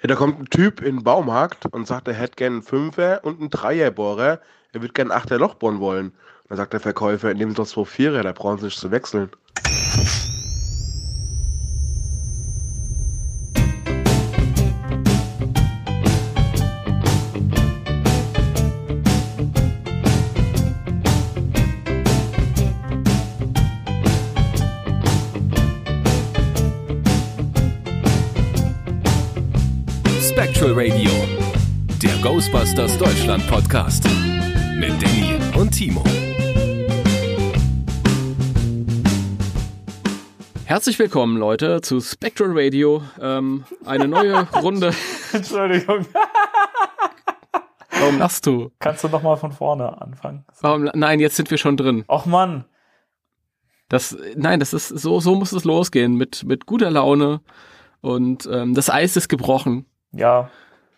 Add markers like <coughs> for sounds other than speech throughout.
Ja, da kommt ein Typ in den Baumarkt und sagt, er hätte gern einen Fünfer und einen Dreierbohrer. Er würde gern ein Achter Loch bohren wollen. Dann sagt der Verkäufer, nehmen Sie doch zwei Vierer, da brauchen Sie nicht zu wechseln. Deutschland Podcast mit Danny und Timo. Herzlich willkommen, Leute, zu Spectral Radio. Ähm, eine neue <laughs> Runde. Entschuldigung. Warum lachst du? Kannst du noch mal von vorne anfangen? Warum? Nein, jetzt sind wir schon drin. Och Mann. Das, nein, das ist so, so muss es losgehen mit mit guter Laune und ähm, das Eis ist gebrochen. Ja.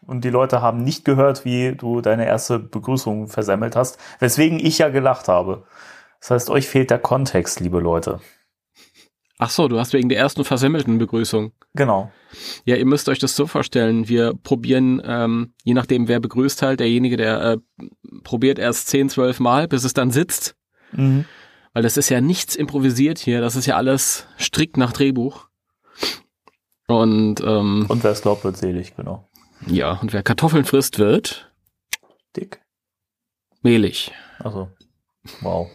Und die Leute haben nicht gehört, wie du deine erste Begrüßung versemmelt hast, weswegen ich ja gelacht habe. Das heißt, euch fehlt der Kontext, liebe Leute. Ach so, du hast wegen der ersten versemmelten Begrüßung. Genau. Ja, ihr müsst euch das so vorstellen. Wir probieren, ähm, je nachdem, wer begrüßt halt, derjenige, der äh, probiert erst 10, 12 Mal, bis es dann sitzt. Mhm. Weil das ist ja nichts improvisiert hier. Das ist ja alles strikt nach Drehbuch. Und ähm, Und wer es glaubt, wird selig, genau. Ja, und wer Kartoffeln frisst, wird Dick. mehlig. Also, wow.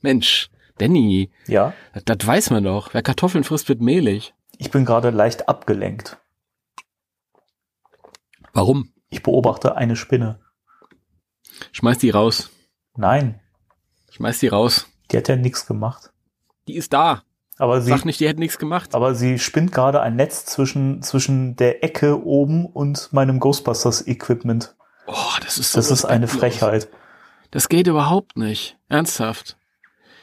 Mensch, Danny, Ja, das, das weiß man doch. Wer Kartoffeln frisst, wird mehlig. ich bin gerade leicht abgelenkt. Warum? Ich beobachte eine Spinne. Schmeiß die raus. Nein, Schmeiß die raus. die hat ja nichts gemacht. Die ist da. Aber sie, Sag nicht, die hätte nichts gemacht. aber sie spinnt gerade ein Netz zwischen, zwischen der Ecke oben und meinem Ghostbusters-Equipment. Oh, das ist so Das ist eine. Frechheit. Das geht überhaupt nicht. Ernsthaft.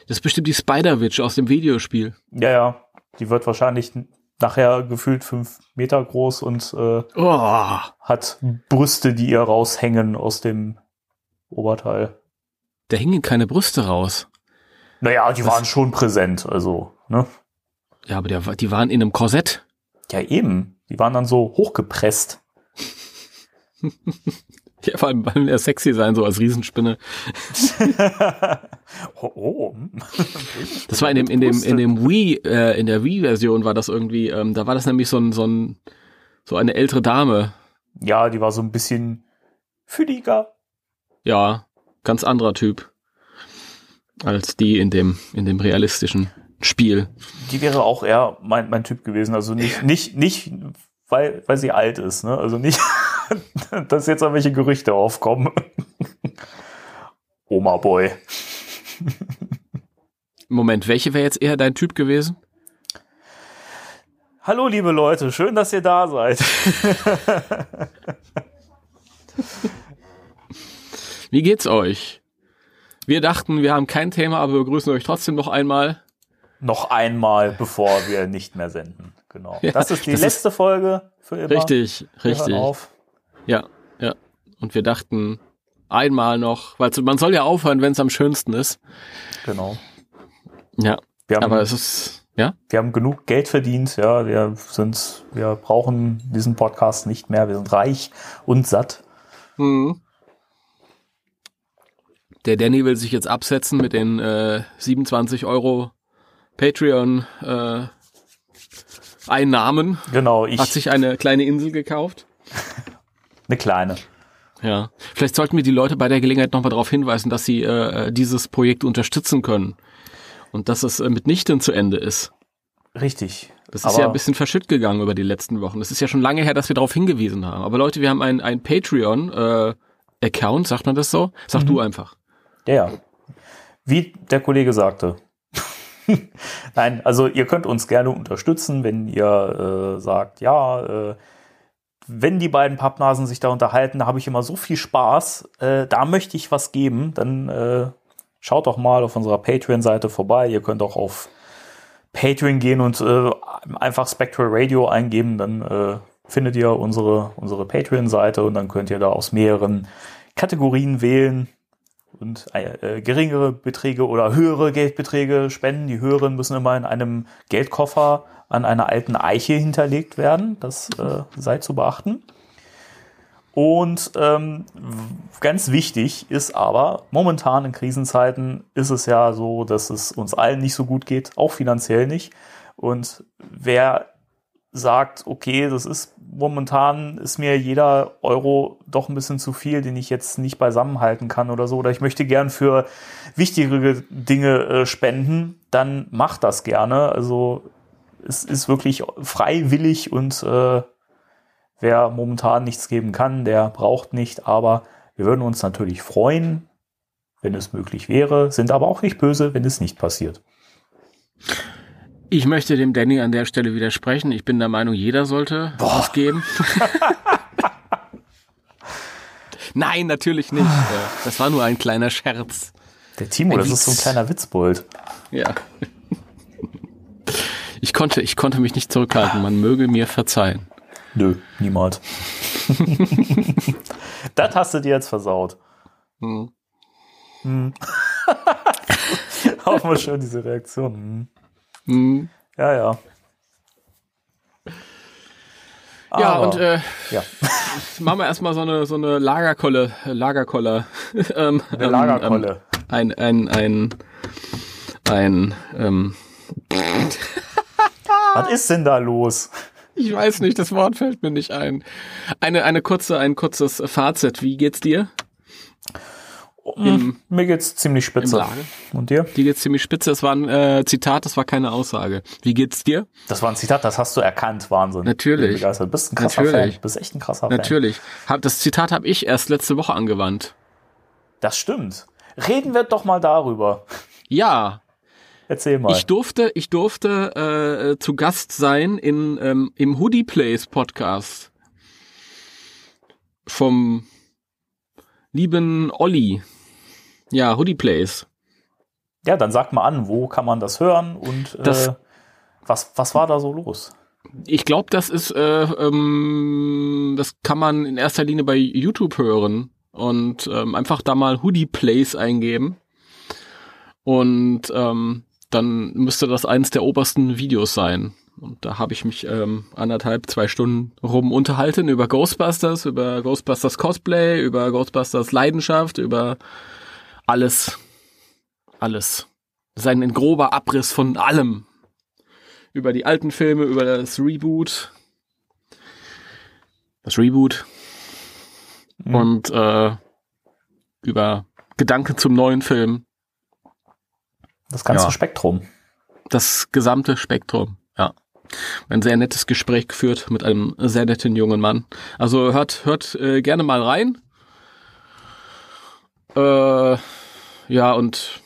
Das ist bestimmt die Spider-Witch aus dem Videospiel. Ja, ja. Die wird wahrscheinlich nachher gefühlt fünf Meter groß und äh, Oh, hat Brüste, die ihr raushängen aus dem Oberteil. da hingen keine Brüste raus. Naja, die waren schon präsent, also, ne? Ja, aber der, die waren in einem Korsett. Ja, eben. Die waren dann so hochgepresst. <laughs> Ja, vor allem weil er sexy sein, so als Riesenspinne. <laughs> oh, oh. <laughs> Das war in dem, in dem, in dem Wii, äh, in der Wii-Version war das irgendwie, ähm, da war das nämlich so ein, so ein, so eine ältere Dame. Ja, die war so ein bisschen fülliger. Ja, ganz anderer Typ. Als die in dem, in dem realistischen Spiel. Die wäre auch eher mein, mein Typ gewesen. Also nicht, nicht, nicht, weil, weil sie alt ist, ne? Also nicht, <laughs> dass jetzt irgendwelche Gerüchte aufkommen. <laughs> Oma Boy. Moment, welche wäre jetzt eher dein Typ gewesen? Hallo, liebe Leute, schön, dass ihr da seid. Wie geht's euch? Wir dachten, wir haben kein Thema, aber wir begrüßen euch trotzdem noch einmal. Noch einmal, bevor wir nicht mehr senden. Genau. Ja, das ist die das letzte Folge für immer. Richtig, richtig. Auf. Ja, ja. Und wir dachten einmal noch, weil man soll ja aufhören, wenn es am schönsten ist. Genau. Ja, Wir haben, aber es ist, ja, wir haben genug Geld verdient. Ja, wir sind, wir brauchen diesen Podcast nicht mehr. Wir sind reich und satt. Mhm. Der Danny will sich jetzt absetzen mit den äh, 27 Euro Patreon äh, Einnahmen. Genau. Ich Hat sich eine kleine Insel gekauft. <laughs> eine kleine. Ja. Vielleicht sollten wir die Leute bei der Gelegenheit nochmal darauf hinweisen, dass sie äh, dieses Projekt unterstützen können. Und dass es äh, mitnichten zu Ende ist. Richtig. Das ist ja ein bisschen verschütt gegangen über die letzten Wochen. Das ist ja schon lange her, dass wir darauf hingewiesen haben. Aber Leute, wir haben ein, ein Patreon-Account, sagt man das so? Sag Mhm. du einfach. Ja, ja. Wie der Kollege sagte. <laughs> Nein, also ihr könnt uns gerne unterstützen, wenn ihr äh, sagt, ja, äh, wenn die beiden Pappnasen sich da unterhalten, da habe ich immer so viel Spaß, äh, da möchte ich was geben, dann äh, schaut doch mal auf unserer Patreon-Seite vorbei. Ihr könnt auch auf Patreon gehen und äh, einfach Spectral Radio eingeben, dann äh, findet ihr unsere, unsere Patreon-Seite und dann könnt ihr da aus mehreren Kategorien wählen und äh, geringere Beträge oder höhere Geldbeträge spenden. Die höheren müssen immer in einem Geldkoffer an einer alten Eiche hinterlegt werden. Das äh, sei zu beachten. Und ähm, ganz wichtig ist aber, momentan in Krisenzeiten ist es ja so, dass es uns allen nicht so gut geht, auch finanziell nicht. Und wer sagt, okay, das ist momentan ist mir jeder Euro doch ein bisschen zu viel, den ich jetzt nicht beisammenhalten kann oder so, oder ich möchte gern für wichtigere Dinge äh, spenden, dann macht das gerne. Also es ist wirklich freiwillig und äh, wer momentan nichts geben kann, der braucht nicht, aber wir würden uns natürlich freuen, wenn es möglich wäre, sind aber auch nicht böse, wenn es nicht passiert. Ich möchte dem Danny an der Stelle widersprechen. Ich bin der Meinung, jeder sollte Boah. was geben. <laughs> Nein, natürlich nicht. Äh, Das war nur ein kleiner Scherz. Der Timo, Ein das ist so ein Witz. kleiner Witzbold. Ja. Ich konnte, ich konnte mich nicht zurückhalten. Man möge mir verzeihen. Nö, niemals. <laughs> das hast du dir jetzt versaut. Hm. Hm. <laughs> Auch mal schön diese Reaktion. Hm. Hm. Ja, ja. Ja, Aber- und äh, ja. <laughs> machen wir erstmal so eine, so eine Lagerkolle, äh, Lagerkoller. <laughs> ähm, Eine Lagerkolle. Ähm, ein, ein, ein, ein, ähm, <laughs> Was ist denn da los? ich weiß nicht, das Wort fällt mir nicht ein. Eine, eine kurze, ein kurzes Fazit. Wie geht's dir? Im, Mir geht's ziemlich spitze. Und dir? Dir geht's ziemlich spitze. Das war ein äh, Zitat, das war keine Aussage. Wie geht's dir? Das war ein Zitat, das hast du erkannt. Wahnsinn. Natürlich. Begeistert. Bist ein krasser Natürlich. Fan. Bist echt ein krasser Fan. Natürlich. Hab, das Zitat habe ich erst letzte Woche angewandt. Das stimmt. Reden wir doch mal darüber. Ja, Erzähl mal. ich durfte, ich durfte äh, zu Gast sein in ähm, im Hoodie Plays Podcast vom lieben Olli. Ja, Hoodie Plays. ja, dann sag mal an, wo kann man das hören und Das- äh, was, was war da so los? Ich glaube, das ist, äh, ähm, das kann man in erster Linie bei YouTube hören und ähm, einfach da mal Hoodie Plays eingeben und ähm, dann müsste das eins der obersten Videos sein. Und da habe ich mich ähm, anderthalb, zwei Stunden rum unterhalten über Ghostbusters, über Ghostbusters Cosplay, über Ghostbusters Leidenschaft, über alles. Alles. Sein ein grober Abriss von allem. Über die alten Filme, über das Reboot. Das Reboot. Mhm. Und äh, über Gedanken zum neuen Film. Das ganze Ja. Spektrum. Das gesamte Spektrum, ja. Ein sehr nettes Gespräch geführt mit einem sehr netten jungen Mann. Also hört, hört äh, gerne mal rein. Äh, ja, und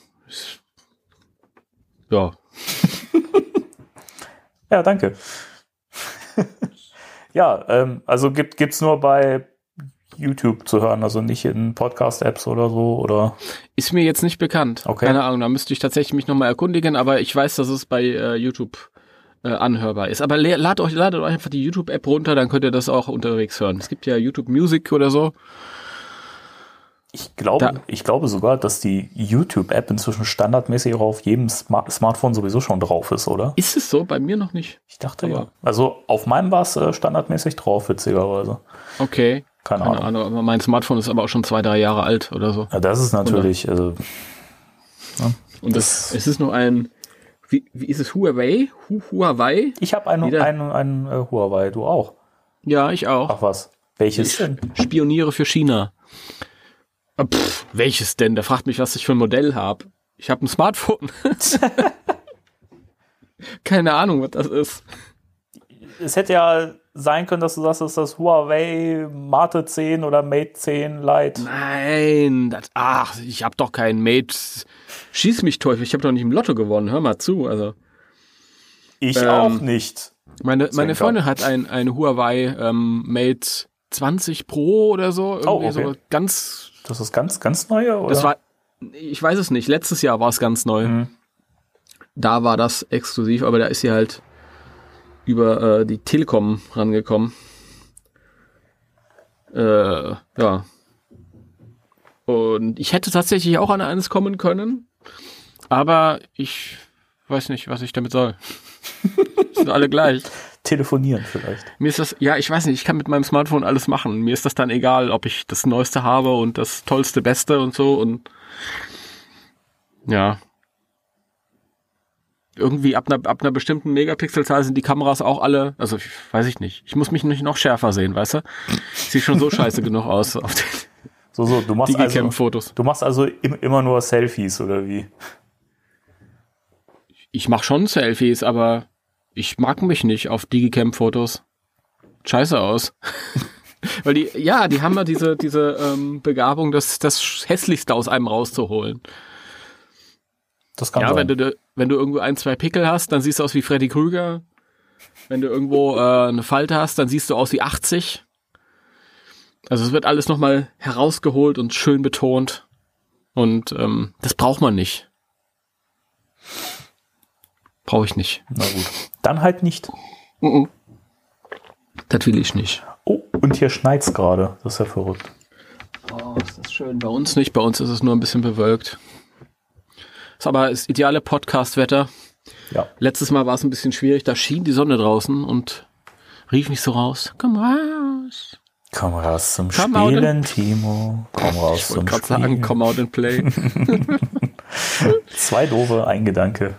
ja, <laughs> Ja, danke. <laughs> ja, ähm, also gibt gibt's nur bei YouTube zu hören, also nicht in Podcast-Apps oder so oder ist mir jetzt nicht bekannt. Okay. Keine Ahnung, da müsste ich tatsächlich mich nochmal erkundigen, aber ich weiß, dass es bei äh, YouTube äh, anhörbar ist. Aber ladet euch, ladet euch einfach die YouTube-App runter, dann könnt ihr das auch unterwegs hören. Es gibt ja YouTube Music oder so. Ich glaube, ich glaube sogar, dass die YouTube-App inzwischen standardmäßig auch auf jedem Smart Smartphone sowieso schon drauf ist, oder? Ist es so? Bei mir noch nicht. Ich dachte Aber- ja. Also auf meinem war es äh, standardmäßig drauf, witzigerweise. Okay. Keine, Keine Ahnung. Ahnung, mein Smartphone ist aber auch schon zwei, drei Jahre alt oder so. Ja, das ist natürlich, also, Und das, es ist nur ein, wie, wie ist es, Huawei? Hu Huawei? ich habe einen, Wieder? einen, einen äh, Huawei, du auch. Ja, ich auch. Ach was, welches ich spioniere für China. Pff, welches denn? Der fragt mich, was ich für ein Modell habe. Ich habe ein Smartphone. <laughs> Keine Ahnung, was das ist. Es hätte ja sein können, dass du sagst, es ist das Huawei Mate 10 oder Mate 10 Lite. Nein, das, ach, ich habe doch keinen Mate. Schieß mich Teufel, ich habe doch nicht im Lotto gewonnen. Hör mal zu. Also Ich Ähm, auch nicht. meine meine. Freundin hat ein ein Huawei ähm, Mate 20 Pro oder so, irgendwie Oh, okay. so ganz. Das ist ganz, ganz neue, oder? Das war, ich weiß es nicht. Letztes Jahr war es ganz neu. Mhm. Da war das exklusiv, aber da ist sie halt über äh, die Telekom rangekommen. Äh, ja. Und ich hätte tatsächlich auch an eines kommen können, aber ich weiß nicht, was ich damit soll. <laughs> sind alle gleich. Telefonieren vielleicht. Mir ist das, ja, ich weiß nicht, ich kann mit meinem Smartphone alles machen. Mir ist das dann egal, ob ich das Neueste habe und das Tollste, Beste und so und ja. Irgendwie ab einer, ab einer bestimmten Megapixelzahl sind die Kameras auch alle, also ich, weiß ich nicht. Ich muss mich nicht noch schärfer sehen, weißt du? Sieht schon so scheiße genug aus auf den So, so, du machst also, Digicam-Fotos. du machst also im, immer nur Selfies oder wie? Ich mache schon Selfies, aber ich mag mich nicht auf Digicam-Fotos. Scheiße aus. <laughs> Weil die, ja, die haben ja diese, diese ähm, Begabung, das, das Hässlichste aus einem rauszuholen. Das kann ja, sein. wenn du, wenn du irgendwo ein, zwei Pickel hast, dann siehst du aus wie Freddy Krüger. Wenn du irgendwo äh, eine Falte hast, dann siehst du aus wie 80. Also es wird alles nochmal herausgeholt und schön betont. Und ähm, das braucht man nicht. Brauche ich nicht. Na gut. Dann halt nicht. Mhm. Das will ich nicht. Oh, und hier schneit's gerade. Das ist ja verrückt. Oh, ist das schön. Bei uns nicht. Bei uns ist es nur ein bisschen bewölkt. Ist aber das ideale Podcast-Wetter. Ja. Letztes Mal war es ein bisschen schwierig. Da schien die Sonne draußen und rief mich so raus. Komm raus. Komm raus zum Come Spielen, Timo. Komm raus Ich zum Spielen. sagen, come out and play. <laughs> Zwei doofe, ein Gedanke.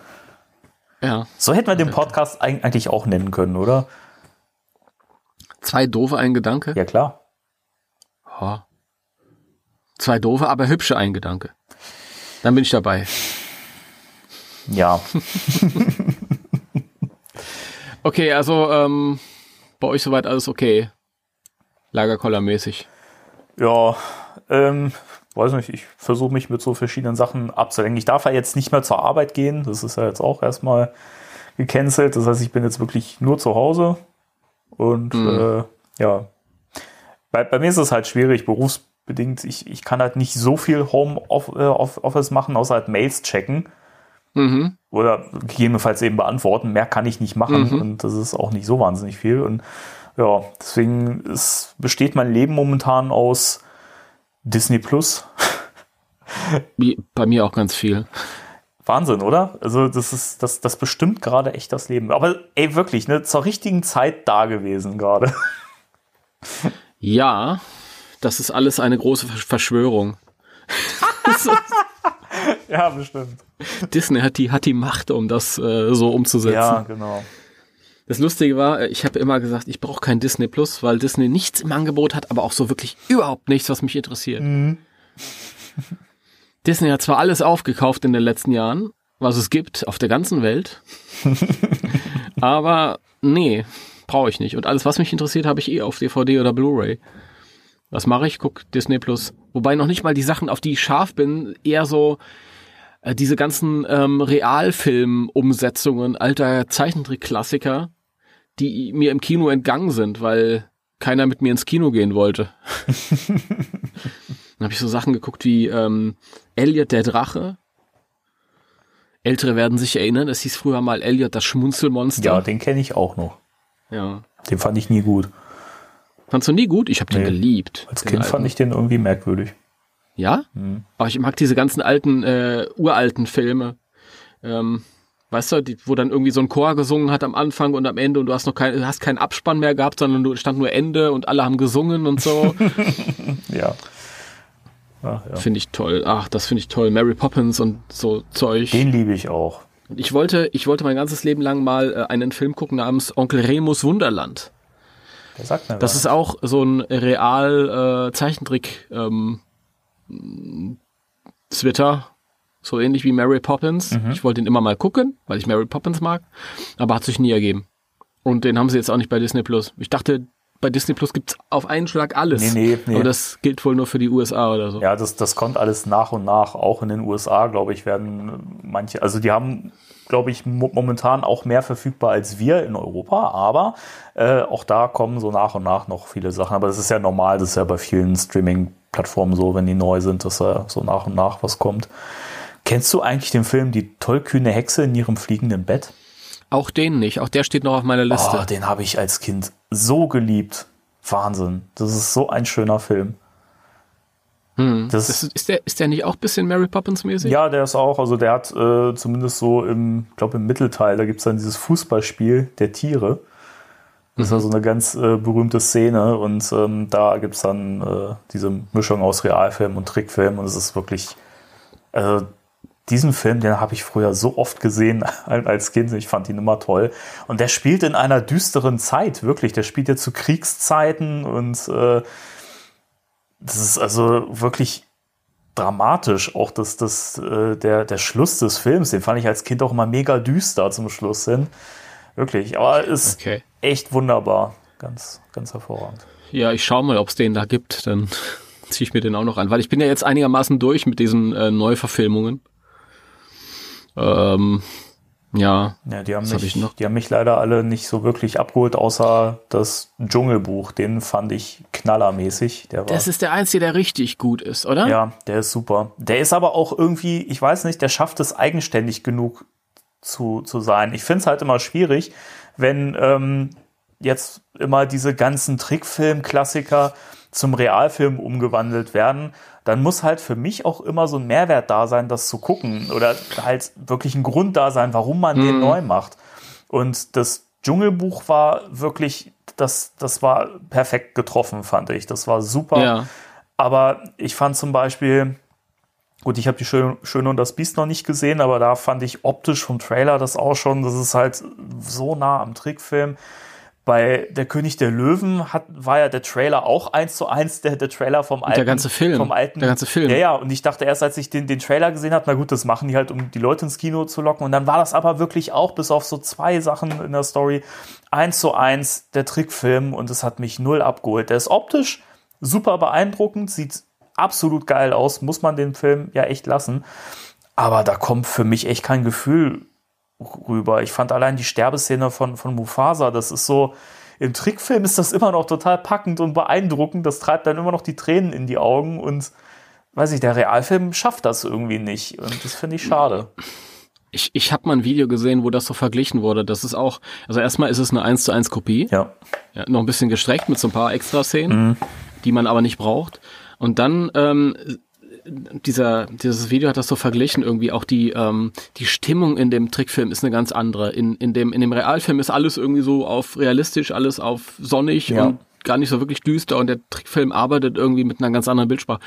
Ja. So hätten wir den Podcast eig- eigentlich auch nennen können, oder? Zwei doofe, ein Gedanke. Ja, klar. Ja. Zwei doofe, aber hübsche, ein Gedanke. Dann bin ich dabei. Ja. <laughs> Okay, also ähm, bei euch soweit alles okay. Lagerkoller-mäßig. Ja, ähm, weiß nicht, ich versuche mich mit so verschiedenen Sachen abzulenken. Ich darf ja jetzt nicht mehr zur Arbeit gehen. Das ist ja jetzt auch erstmal gecancelt. Das heißt, ich bin jetzt wirklich nur zu Hause. Und äh, ja, bei, bei mir ist es halt schwierig, berufsbedingt. Ich, ich kann halt nicht so viel Homeoffice machen, außer halt Mails checken. Mhm. Oder gegebenenfalls eben beantworten. Mehr kann ich nicht machen. Mhm. Und das ist auch nicht so wahnsinnig viel. Und ja, deswegen ist, besteht mein Leben momentan aus Disney Plus. Bei mir auch ganz viel. Wahnsinn, oder? Also das ist, das, das bestimmt gerade echt das Leben. Aber ey, wirklich, ne, zur richtigen Zeit da gewesen gerade. <laughs> Ja, das ist alles eine große Versch- Verschwörung. <laughs> ja, bestimmt. Disney hat die, hat die Macht, um das äh, so umzusetzen. Ja, genau. Das Lustige war, äh, ich habe immer gesagt, ich brauche kein Disney Plus, weil Disney nichts im Angebot hat, aber auch so wirklich überhaupt nichts, was mich interessiert. <laughs> Disney hat zwar alles aufgekauft in den letzten Jahren, was es gibt auf der ganzen Welt, <laughs> aber nee, brauche ich nicht. Und alles, was mich interessiert, habe ich eh auf DVD oder Blu-ray. Was mache ich? Guck Disney Plus. Wobei noch nicht mal die Sachen, auf die ich scharf bin, eher so äh, diese ganzen ähm, Realfilm-Umsetzungen alter Zeichentrick-Klassiker, die mir im Kino entgangen sind, weil keiner mit mir ins Kino gehen wollte. <laughs> Dann habe ich so Sachen geguckt wie ähm, Elliot der Drache. Ältere werden sich erinnern, es hieß früher mal Elliot das Schmunzelmonster. Ja, den kenne ich auch noch. ja. Den fand ich nie gut. Fandst du nie gut? Ich habe den Nee. geliebt. Als den Kind alten. fand ich den irgendwie merkwürdig. Ja? Aber ich mag diese ganzen alten, äh, uralten Filme. Ähm, weißt du, die, wo dann irgendwie so ein Chor gesungen hat am Anfang und am Ende und du hast noch kein, hast keinen Abspann mehr gehabt, sondern du stand nur Ende und alle haben gesungen und so. <laughs> Ja. Ach, ja. finde ich toll. Ach, das finde ich toll. Mary Poppins und so Zeug. Den liebe ich auch. Ich wollte, ich wollte mein ganzes Leben lang mal äh, einen Film gucken namens Onkel Remus Wunderland. Der sagt mir Das was. ist auch so ein real äh, Zeichentrick ähm, Twitter, so ähnlich wie Mary Poppins. Mhm. Ich wollte ihn immer mal gucken, weil ich Mary Poppins mag, aber hat sich nie ergeben. Und den haben sie jetzt auch nicht bei Disney Plus. Ich dachte, bei Disney Plus gibt's auf einen Schlag alles. Nee, nee, nee. Aber das gilt wohl nur für die USA oder so. Ja, das, das kommt alles nach und nach. Auch in den USA, glaube ich, werden manche, also die haben, glaube ich, mo momentan auch mehr verfügbar als wir in Europa, aber äh, auch da kommen so nach und nach noch viele Sachen. Aber das ist ja normal, das ist ja bei vielen Streaming-Plattformen so, wenn die neu sind, dass da so nach und nach was kommt. Kennst du eigentlich den Film Die tollkühne Hexe in ihrem fliegenden Bett? Auch den nicht. Auch der steht noch auf meiner Liste. Oh, den habe ich als Kind Mhm. so geliebt. Wahnsinn. Das ist so ein schöner Film. Hm. Das- Das, ist, der, ist der nicht auch ein bisschen Mary Poppins mäßig? Ja, der ist auch, also der hat äh, zumindest so im, glaube im Mittelteil, da gibt's dann dieses Fußballspiel der Tiere. Das ist ja so eine ganz äh, berühmte Szene und ähm, da gibt's dann äh, diese Mischung aus Realfilm und Trickfilm und es ist wirklich, also diesen Film, den habe ich früher so oft gesehen <laughs> als Kind, ich fand ihn immer toll. Und der spielt in einer düsteren Zeit, wirklich. Der spielt ja zu Kriegszeiten und äh, das ist also wirklich dramatisch. Auch das, das, äh, der, der Schluss des Films, den fand ich als Kind auch immer mega düster zum Schluss hin. Wirklich, aber ist Okay. echt wunderbar. Ganz, ganz hervorragend. Ja, ich schau mal, ob es den da gibt. Dann <laughs> ziehe ich mir den auch noch an. Weil ich bin ja jetzt einigermaßen durch mit diesen äh, Neuverfilmungen. Ähm, ja, Ja, die haben, mich, ich noch? die haben mich leider alle nicht so wirklich abgeholt, außer das Dschungelbuch. Den fand ich knallermäßig. Der war, das ist der einzige, der richtig gut ist, oder? ja, der ist super. Der ist aber auch irgendwie, ich weiß nicht, der schafft es eigenständig genug zu, zu sein. Ich finde es halt immer schwierig, wenn ähm, jetzt immer diese ganzen Trickfilm-Klassiker zum Realfilm umgewandelt werden, dann muss halt für mich auch immer so ein Mehrwert da sein, das zu gucken oder halt wirklich ein Grund da sein, warum man den neu macht. Und das Dschungelbuch war wirklich, das, das war perfekt getroffen, fand ich. Das war super. Ja. Aber ich fand zum Beispiel, gut, ich habe die Schöne, Schöne und das Biest noch nicht gesehen, aber da fand ich optisch vom Trailer das auch schon, das ist halt so nah am Trickfilm. Bei Der König der Löwen hat, war ja der Trailer auch eins zu eins der, der Trailer vom alten. der ganze Film. Vom alten, Der ganze Film. Ja, ja, und ich dachte erst, als ich den, den Trailer gesehen habe, na gut, das machen die halt, um die Leute ins Kino zu locken. Und dann war das aber wirklich auch, bis auf so zwei Sachen in der Story, eins zu eins der Trickfilm und es hat mich null abgeholt. Der ist optisch super beeindruckend, sieht absolut geil aus, muss man den Film ja echt lassen. Aber da kommt für mich echt kein Gefühl rüber. Ich fand allein die Sterbeszene von, von Mufasa, das ist so, im Trickfilm ist das immer noch total packend und beeindruckend. Das treibt dann immer noch die Tränen in die Augen und weiß ich, der Realfilm schafft das irgendwie nicht. Und das finde ich schade. Ich, ich habe mal ein Video gesehen, wo das so verglichen wurde. Das ist auch, also erstmal ist es eine 1 zu 1 Kopie. Ja. Ja, noch ein bisschen gestreckt mit so ein paar Extra-Szenen, die man aber nicht braucht. Und dann ähm, dieser dieses Video hat das so verglichen irgendwie auch die ähm, die Stimmung in dem Trickfilm ist eine ganz andere. In in dem in dem Realfilm ist alles irgendwie so auf realistisch, alles auf sonnig Ja. und gar nicht so wirklich düster und der Trickfilm arbeitet irgendwie mit einer ganz anderen Bildsprache.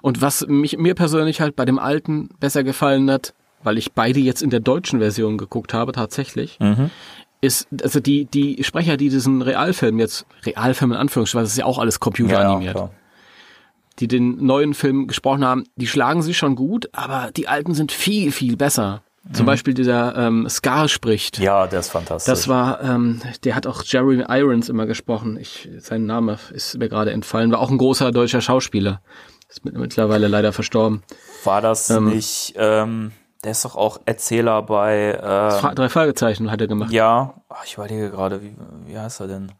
Und was mich mir persönlich halt bei dem alten besser gefallen hat, weil ich beide jetzt in der deutschen Version geguckt habe tatsächlich, ist, also die, die Sprecher, die diesen Realfilm jetzt, Realfilm in Anführungsstrichen, das ist ja auch alles Ja, ja, computeranimiert, klar. Die den neuen Film gesprochen haben, die schlagen sich schon gut, aber die alten sind viel, viel besser. Zum Beispiel dieser ähm, Scar spricht. ja, der ist fantastisch. Das war, ähm, der hat auch Jerry Irons immer gesprochen. Ich, sein Name ist mir gerade entfallen. War auch ein großer deutscher Schauspieler. Ist mit- mittlerweile leider verstorben. war das ähm, nicht, ähm, der ist doch auch Erzähler bei, ähm, drei Fragezeichen hat er gemacht. ja, ach, ich überlege gerade, wie, wie heißt er denn?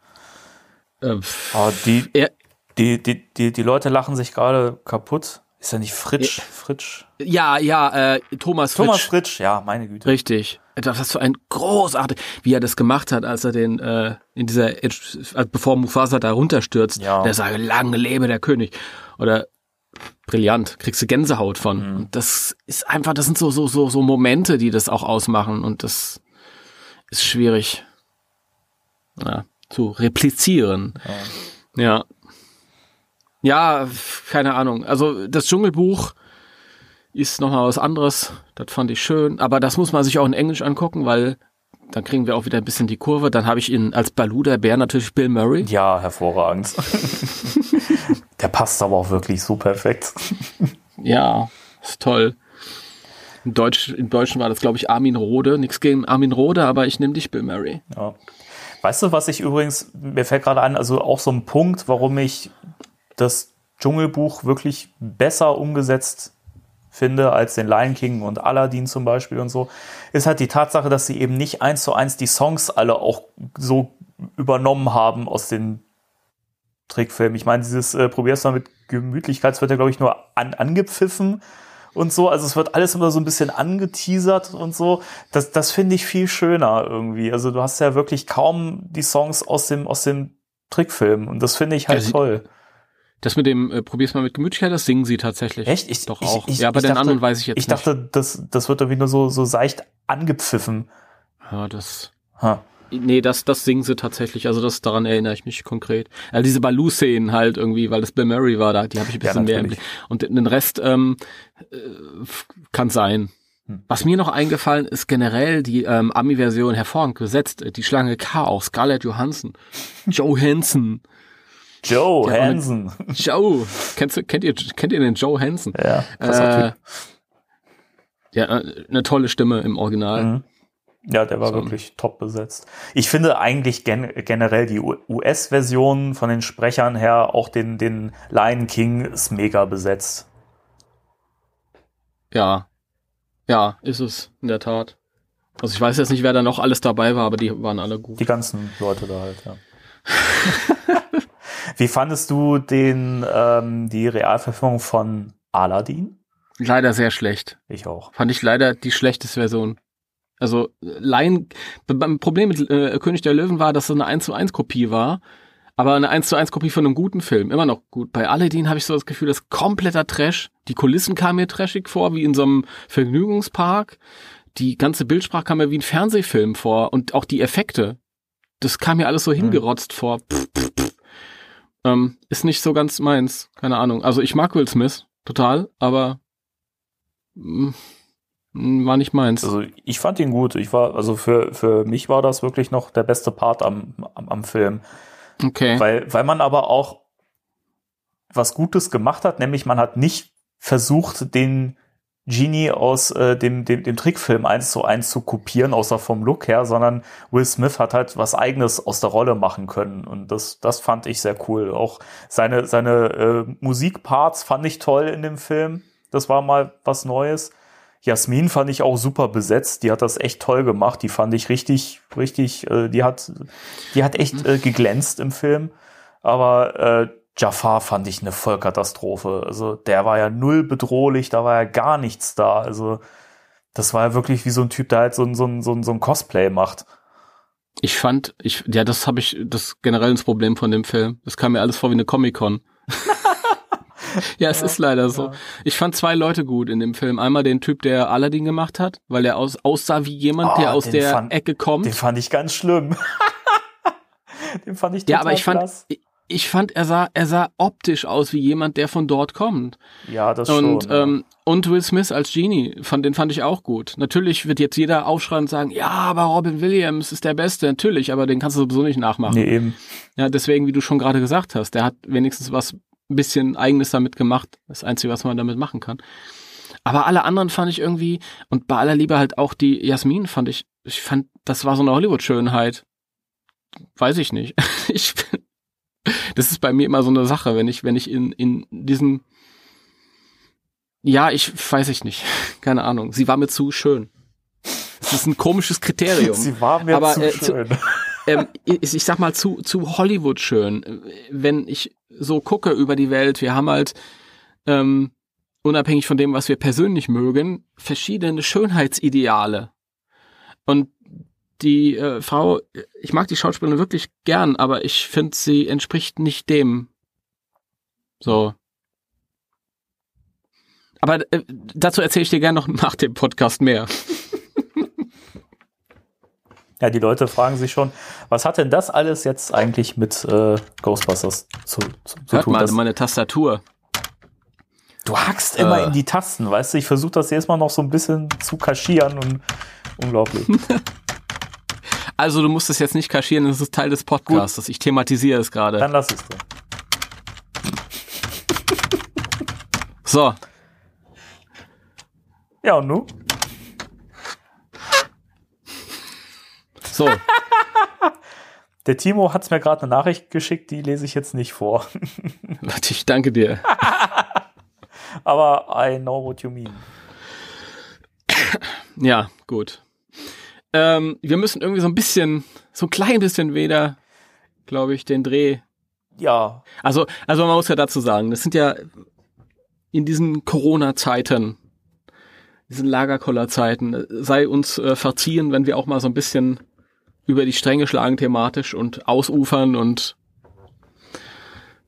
Äh, pff, Oh, die, er, die, die, die, die Leute lachen sich gerade kaputt. Ist er nicht Fritsch? Fritsch? ja, ja, äh, Thomas Fritsch. Thomas Fritsch, ja, meine Güte. Richtig. Das so ein großartig, wie er das gemacht hat, als er den äh, in dieser, bevor Mufasa da runterstürzt. Ja. Der sagt, lange lebe der König. Oder brillant, kriegst du Gänsehaut von. Mhm. Und das ist einfach, das sind so so so so Momente, die das auch ausmachen und das ist schwierig ja, zu replizieren. Ja. Ja, keine Ahnung. Also das Dschungelbuch ist nochmal was anderes. Das fand ich schön. Aber das muss man sich auch in Englisch angucken, weil dann kriegen wir auch wieder ein bisschen die Kurve. Dann habe ich ihn als Baloo der Bär natürlich Bill Murray. Ja, hervorragend. <laughs> der passt aber auch wirklich so perfekt. Ja, ist toll. Im, Deutsch, Im Deutschen war das, glaube ich, Armin Rode. Nichts gegen Armin Rode, aber ich nehme dich, Bill Murray. Ja. Weißt du, was ich übrigens, mir fällt gerade an, also auch so ein Punkt, warum ich das Dschungelbuch wirklich besser umgesetzt finde als den Lion King und Aladdin zum Beispiel und so, ist halt die Tatsache, dass sie eben nicht eins zu eins die Songs alle auch so übernommen haben aus den Trickfilmen. Ich meine, dieses äh, Probier's mal mit Gemütlichkeit, es wird ja, glaube ich, nur an, angepfiffen und so. Also es wird alles immer so ein bisschen angeteasert und so. Das, das finde ich viel schöner irgendwie. Also du hast ja wirklich kaum die Songs aus dem, aus dem Trickfilm und das finde ich halt Ja, sie- toll. Das mit dem, äh, probier's mal mit Gemütlichkeit, das singen sie tatsächlich. Echt? Ich, Doch ich, auch. Ich, ja, bei den dachte, anderen weiß ich jetzt Ich dachte, das, das wird irgendwie nur so, so seicht angepfiffen. nicht. Ja, das. Ha. Nee, das, das singen sie tatsächlich. Also das daran erinnere ich mich konkret. Also diese Baloo-Szenen halt irgendwie, weil das Bill Murray war da, die habe ich ein Ja, bisschen mehr im. Blick. Und den Rest ähm, äh, kann sein. Hm. Was mir noch eingefallen ist, generell die ähm, Ami-Version hervorragend gesetzt. Die Schlange K auch, Scarlett Johansson, <laughs> Joe Hansen. Joe Ja, Hansen. Joe, kennst kennt ihr, kennt ihr den Joe Hansen? Ja, Äh, ja, äh, eine tolle Stimme im Original. Mhm. Ja, der war So. wirklich top besetzt. Ich finde eigentlich gen generell die US-Version von den Sprechern her, auch den, den Lion King ist mega besetzt. Ja. Ja, ist es, in der Tat. Also ich weiß jetzt nicht, wer da noch alles dabei war, aber die waren alle gut. Die ganzen Leute da halt, ja. <laughs> Wie fandest du den, ähm, die Realverfilmung von Aladdin? Leider sehr schlecht. Ich auch. Fand ich leider die schlechteste Version. Also beim Problem mit äh, König der Löwen war, dass es eine 1 zu 1 Kopie war, aber eine 1 zu 1 Kopie von einem guten Film, immer noch gut. Bei Aladdin habe ich so das Gefühl, das ist kompletter Trash. Die Kulissen kamen mir trashig vor, wie in so einem Vergnügungspark. Die ganze Bildsprache kam mir wie ein Fernsehfilm vor und auch die Effekte. Das kam mir alles so hingerotzt vor. Pff, pff, pff. Ähm, ist nicht so ganz meins, keine Ahnung. Also ich mag Will Smith total, aber mm, mm, war nicht meins. Also ich fand ihn gut. Ich war, also für, für mich war das wirklich noch der beste Part am, am, am Film. Okay. Weil, weil man aber auch was Gutes gemacht hat, nämlich man hat nicht versucht, den Genie aus äh, dem, dem, dem Trickfilm eins zu eins zu kopieren, außer vom Look her, sondern Will Smith hat halt was eigenes aus der Rolle machen können. Und das, das fand ich sehr cool. Auch seine, seine äh, Musikparts fand ich toll in dem Film. Das war mal was Neues. Jasmin fand ich auch super besetzt. Die hat das echt toll gemacht. Die fand ich richtig, richtig, äh, die hat, die hat echt äh, geglänzt im Film. Aber äh, Jafar fand ich eine Vollkatastrophe. Also der war ja null bedrohlich, da war ja gar nichts da. Also das war ja wirklich wie so ein Typ, der halt so ein, so ein, so ein, so ein Cosplay macht. Ich fand, ich, ja, das habe ich, das generell das Problem von dem Film. Das kam mir alles vor wie eine Comic-Con. <laughs> ja, es ist leider so. Ich fand zwei Leute gut in dem Film. Einmal den Typ, der Aladdin gemacht hat, weil er aus, aussah wie jemand, Oh, der aus den der fand- Ecke kommt. Den fand ich ganz schlimm. <laughs> den fand ich ja, total aber ich fand, ich, ich fand, er sah, er sah optisch aus wie jemand, der von dort kommt. Ja, das Und, schon. ja. ähm, und Will Smith als Genie, fand, den fand ich auch gut. Natürlich wird jetzt jeder aufschreien und sagen, ja, aber Robin Williams ist der Beste. Natürlich, aber den kannst du sowieso nicht nachmachen. nee, eben. Ja, deswegen, wie du schon gerade gesagt hast, der hat wenigstens was ein bisschen Eigenes damit gemacht. Das Einzige, was man damit machen kann. Aber alle anderen fand ich irgendwie, und bei aller Liebe halt auch die Jasmin fand ich, ich fand, das war so eine Hollywood-Schönheit. Weiß ich nicht. <laughs> Ich, das ist bei mir immer so eine Sache, wenn ich, wenn ich in, in diesem, ja, ich weiß ich nicht. <laughs> Keine Ahnung. Sie war mir zu schön. Das ist ein komisches Kriterium. Sie war mir Aber, zu äh, zu- schön. <laughs> ähm, ich, ich sag mal zu, zu Hollywood schön. Wenn ich so gucke über die Welt, wir haben halt, ähm, unabhängig von dem, was wir persönlich mögen, verschiedene Schönheitsideale. Und die äh, Frau, ich mag die Schauspielerin wirklich gern, aber ich finde, sie entspricht nicht dem. So. Aber äh, dazu erzähle ich dir gerne noch <laughs> nach dem Podcast mehr. <laughs> Ja, die Leute fragen sich schon, was hat denn das alles jetzt eigentlich mit äh, Ghostbusters zu, zu, zu Hört tun? mal Das, meine Tastatur. du hackst immer Äh. in die Tasten, weißt du? Ich versuche das jetzt mal noch so ein bisschen zu kaschieren und unglaublich. <laughs> Also du musst es jetzt nicht kaschieren, das ist Teil des Podcasts. Ich thematisiere es gerade. Dann lass es drin. <laughs> So, Ja, und nu? so. <laughs> Der Timo hat mir gerade eine Nachricht geschickt, die lese ich jetzt nicht vor. <laughs> Ich danke dir. Aber I know what you mean. Ja, gut. Ähm, wir müssen irgendwie so ein bisschen, so ein klein bisschen wieder, glaube ich, den Dreh. Ja, Also, also man muss ja dazu sagen, das sind ja in diesen Corona-Zeiten, diesen Lagerkoller-Zeiten, sei uns äh, verziehen, wenn wir auch mal so ein bisschen über die Stränge schlagen thematisch und ausufern und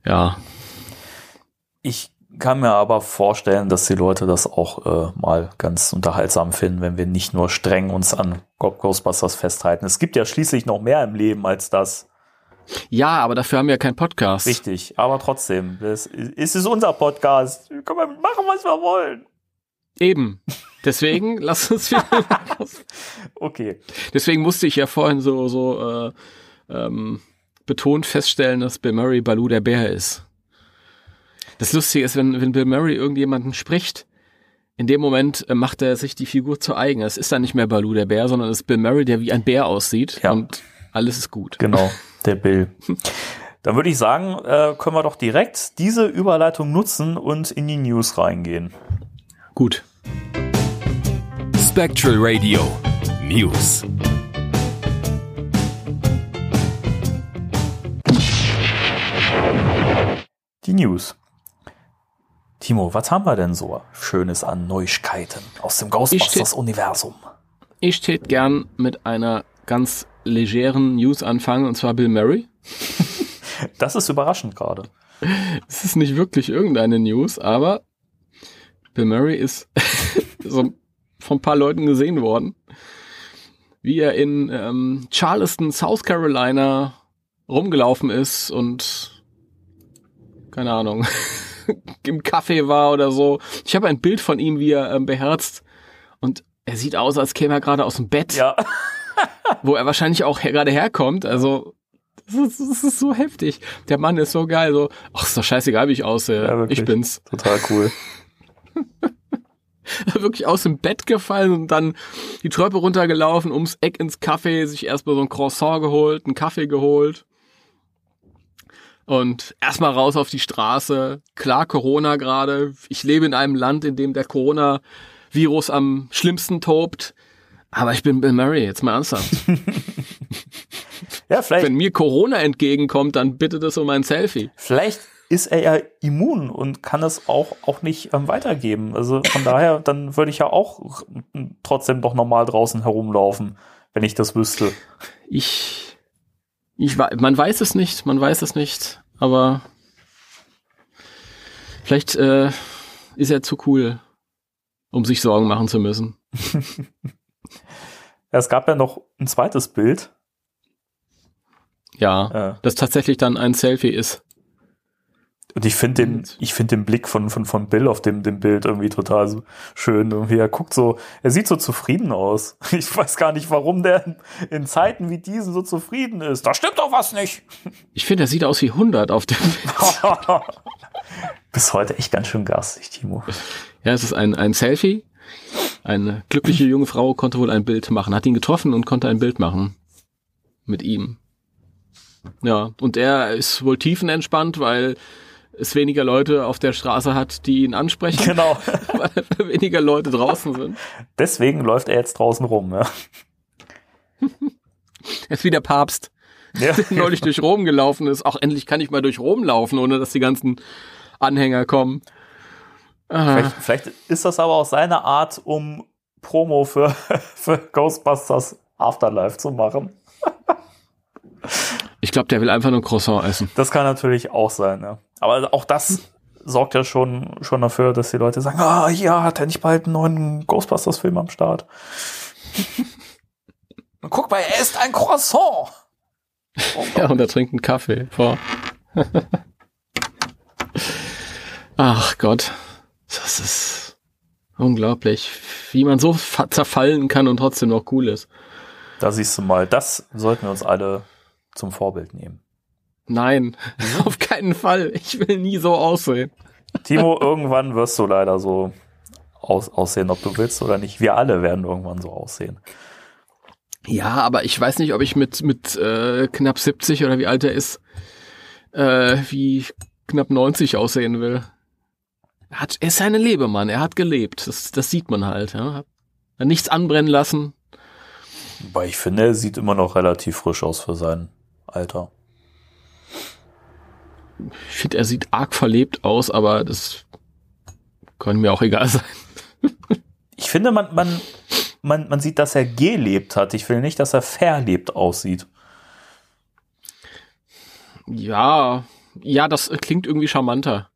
ja, Ich kann mir aber vorstellen, dass die Leute das auch äh, mal ganz unterhaltsam finden, wenn wir nicht nur streng uns an Ghostbusters festhalten. Es gibt ja schließlich noch mehr im Leben als das. Ja, aber dafür haben wir keinen Podcast. Richtig, aber trotzdem, es ist unser Podcast. Wir können machen, was wir wollen. Eben. Deswegen <laughs> lass uns wieder. okay. Deswegen musste ich ja vorhin so so äh, ähm, betont feststellen, dass Bill Murray Baloo der Bär ist. Das Lustige ist, wenn, wenn Bill Murray irgendjemanden spricht, in dem Moment äh, macht er sich die Figur zu eigen. Es ist dann nicht mehr Baloo der Bär, sondern es ist Bill Murray, der wie ein Bär aussieht Ja. und alles ist gut. Genau, <laughs> der Bill. Dann würde ich sagen, äh, können wir doch direkt diese Überleitung nutzen und in die News reingehen. Gut. Spectral Radio News. Die News. Timo, was haben wir denn so Schönes an Neuigkeiten aus dem Ghostbusters-Universum? Ich tät gern mit einer ganz legeren News anfangen, und zwar Bill Murray. <laughs> Das ist überraschend gerade. Es ist nicht wirklich irgendeine News, aber Bill Murray ist <laughs> so von ein paar Leuten gesehen worden, wie er in ähm, Charleston, South Carolina rumgelaufen ist und keine Ahnung, <laughs> <laughs> im Café war oder so. Ich habe ein Bild von ihm, wie er ähm, beherzt und er sieht aus, als käme er gerade aus dem Bett, Ja, <laughs> wo er wahrscheinlich auch her gerade herkommt. Also das ist, das ist so heftig. Der Mann ist so geil. So, ach, ist doch scheißegal, wie ich aussehe. Ja, ich bin's. total cool. <laughs> wirklich aus dem Bett gefallen und dann die Treppe runtergelaufen, ums Eck ins Café, sich erstmal so ein Croissant geholt, einen Kaffee geholt. Und erstmal raus auf die Straße. Klar, Corona gerade. Ich lebe in einem Land, in dem der Corona-Virus am schlimmsten tobt. Aber ich bin Bill Murray, jetzt mal ernsthaft. <laughs> Ja, vielleicht, Wenn mir Corona entgegenkommt, dann bitte das um ein Selfie. vielleicht ist er ja immun und kann es auch, auch nicht ähm, weitergeben. Also von daher, dann würde ich ja auch trotzdem doch normal draußen herumlaufen, wenn ich das wüsste. Ich, ich, man weiß es nicht, man weiß es nicht, aber vielleicht äh, ist er zu cool, um sich Sorgen machen zu müssen. <laughs> Es gab ja noch ein zweites Bild. Ja, Äh, das tatsächlich dann ein Selfie ist. Und ich finde den, ich finde den Blick von, von, von Bill auf dem, dem Bild irgendwie total so schön. Irgendwie, er guckt so, er sieht so zufrieden aus. <laughs> Ich weiß gar nicht, warum der in, in Zeiten wie diesen so zufrieden ist. Da stimmt doch was nicht. Ich finde, er sieht aus wie 100 auf dem <laughs> Bild. Bis heute echt ganz schön garstig, Timo. Ja, es ist ein, ein Selfie. Eine glückliche junge Frau konnte wohl ein Bild machen, hat ihn getroffen und konnte ein Bild machen. Mit ihm. Ja, und er ist wohl tiefenentspannt, weil es weniger Leute auf der Straße hat, die ihn ansprechen, Genau. <laughs> weil weniger Leute draußen sind. Deswegen läuft er jetzt draußen rum. Ja. <laughs> Er ist wie der Papst, Ja. <laughs> der neulich durch Rom gelaufen ist. Auch endlich kann ich mal durch Rom laufen, ohne dass die ganzen Anhänger kommen. Ah, Vielleicht, vielleicht ist das aber auch seine Art, um Promo für, für Ghostbusters Afterlife zu machen. Ich glaube, der will einfach nur ein Croissant essen. Das kann natürlich auch sein, ja. Aber auch das sorgt ja schon, schon dafür, dass die Leute sagen, ah, ja, hat er nicht bald einen neuen Ghostbusters-Film am Start? <laughs> Guck mal, er ist ein Croissant. <laughs> Ja, und er trinkt einen Kaffee vor. <laughs> Ach Gott, das ist unglaublich, wie man so fa- zerfallen kann und trotzdem noch cool ist. Da siehst du mal, das sollten wir uns alle zum Vorbild nehmen. Nein, <laughs> auf keinen Fall. Ich will nie so aussehen. Timo, irgendwann wirst du leider so aus, aussehen, ob du willst oder nicht. Wir alle werden irgendwann so aussehen. Ja, aber ich weiß nicht, ob ich mit, mit äh, knapp 70 oder wie alt er ist, äh, wie knapp 90 aussehen will. Er, hat, er ist ein Lebemann, er hat gelebt. Das, das sieht man halt. Ja. Hat nichts anbrennen lassen. Weil ich finde, er sieht immer noch relativ frisch aus für sein Alter. Ich finde, er sieht arg verlebt aus, aber das kann mir auch egal <laughs> sein. Ich finde, man, man, man, man sieht, dass er gelebt hat. Ich will nicht, dass er verlebt aussieht. Ja, ja, das klingt irgendwie charmanter.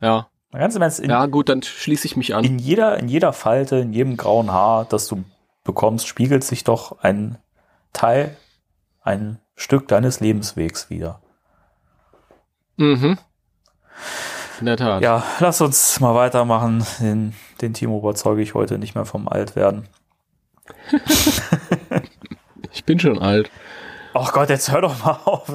Ja. Ganz im Ernst, in, Ja, gut, dann schließe ich mich an. in, jeder, in jeder Falte, in jedem grauen Haar, das du bekommst, spiegelt sich doch ein Teil, ein Stück deines Lebenswegs wieder. Mhm. In der Tat. Ja, lass uns mal weitermachen. Den, den Timo überzeuge ich heute nicht mehr vom Altwerden. <laughs> Ich bin schon alt. Ach Gott, jetzt hör doch mal auf.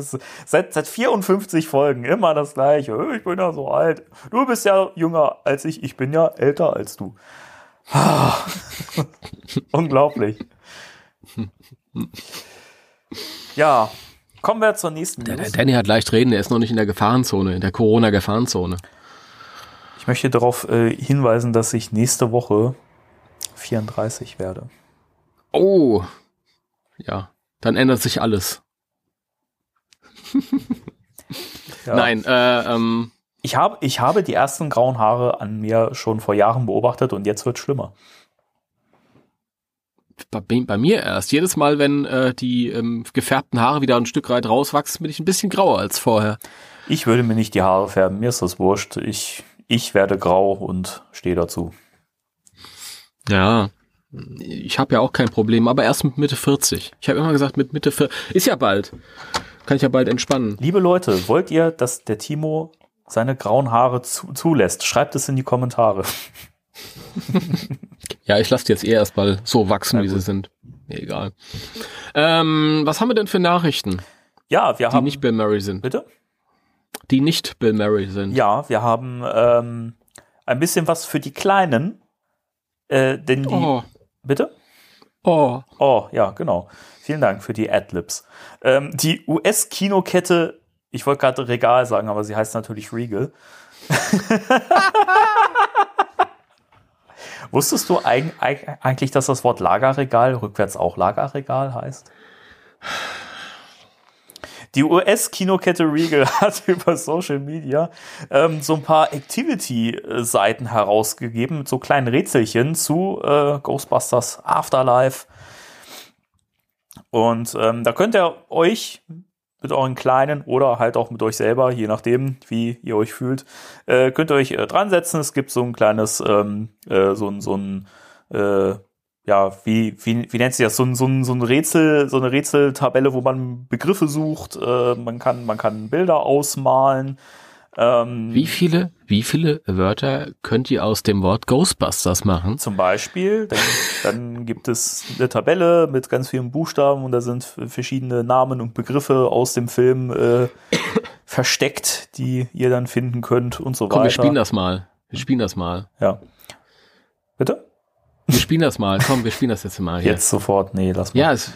Seit, seit 54 Folgen immer das gleiche. Ich bin ja so alt. Du bist ja jünger als ich. Ich bin ja älter als du. Ah. <laughs> Unglaublich. <laughs> Ja, kommen wir zur nächsten News. Danny hat leicht reden, der ist noch nicht in der Gefahrenzone, in der Corona-Gefahrenzone. Ich möchte darauf äh, hinweisen, dass ich nächste Woche 34 werde. Oh. Ja, dann ändert sich alles. <laughs> Ja. Nein, äh, ähm, Ich habe, ich habe die ersten grauen Haare an mir schon vor Jahren beobachtet und jetzt wird schlimmer. Bei, bei mir erst. Jedes Mal, wenn äh, die ähm, gefärbten Haare wieder ein Stück weit rauswachsen, bin ich ein bisschen grauer als vorher. Ich würde mir nicht die Haare färben, mir ist das wurscht. Ich, ich werde grau und stehe dazu. Ja, ich habe ja auch kein Problem, aber erst mit Mitte 40. Ich habe immer gesagt, mit Mitte 40. Ist ja bald. Kann ich ja bald entspannen. Liebe Leute, wollt ihr, dass der Timo seine grauen Haare zu, zulässt? Schreibt es in die Kommentare. <laughs> Ja, ich lasse die jetzt eh erst mal so wachsen, Na wie gut. sie sind. Mir egal. Ähm, was haben wir denn für Nachrichten, Ja, wir die haben. nicht Bill Murray sind? bitte? Die nicht Bill Murray sind. Ja, wir haben ähm, ein bisschen was für die Kleinen. Äh, denn die. Oh, Bitte? oh. Oh, ja, genau. Vielen Dank für die Adlibs. Ähm, die US-Kinokette, ich wollte gerade Regal sagen, aber sie heißt natürlich Regal. <laughs> Wusstest du eig eig eigentlich, dass das Wort Lagerregal rückwärts auch Lagerregal heißt? Die US-Kinokette Regal <laughs> hat über Social Media ähm, so ein paar Activity-Seiten herausgegeben mit so kleinen Rätselchen zu äh, Ghostbusters Afterlife. Und ähm, da könnt ihr euch mit euren Kleinen oder halt auch mit euch selber, je nachdem, wie ihr euch fühlt, äh, könnt ihr euch äh, dran setzen. Es gibt so ein kleines, ähm, äh, so ein, so ein, äh, ja, wie, wie, wie nennt sich das? So ein, so ein, so ein Rätsel, so eine Rätseltabelle, wo man Begriffe sucht. Äh, man kann, man kann Bilder ausmalen. Ähm, Wie viele, wie viele Wörter könnt ihr aus dem Wort Ghostbusters machen? Zum Beispiel, dann, dann gibt es eine Tabelle mit ganz vielen Buchstaben und da sind verschiedene Namen und Begriffe aus dem Film äh, versteckt, die ihr dann finden könnt und so Komm, weiter. wir spielen das mal. Wir spielen das mal. Ja. Bitte? Wir spielen das mal. Komm, wir spielen das jetzt mal hier. Jetzt sofort. Nee, lass mal. Ja, es,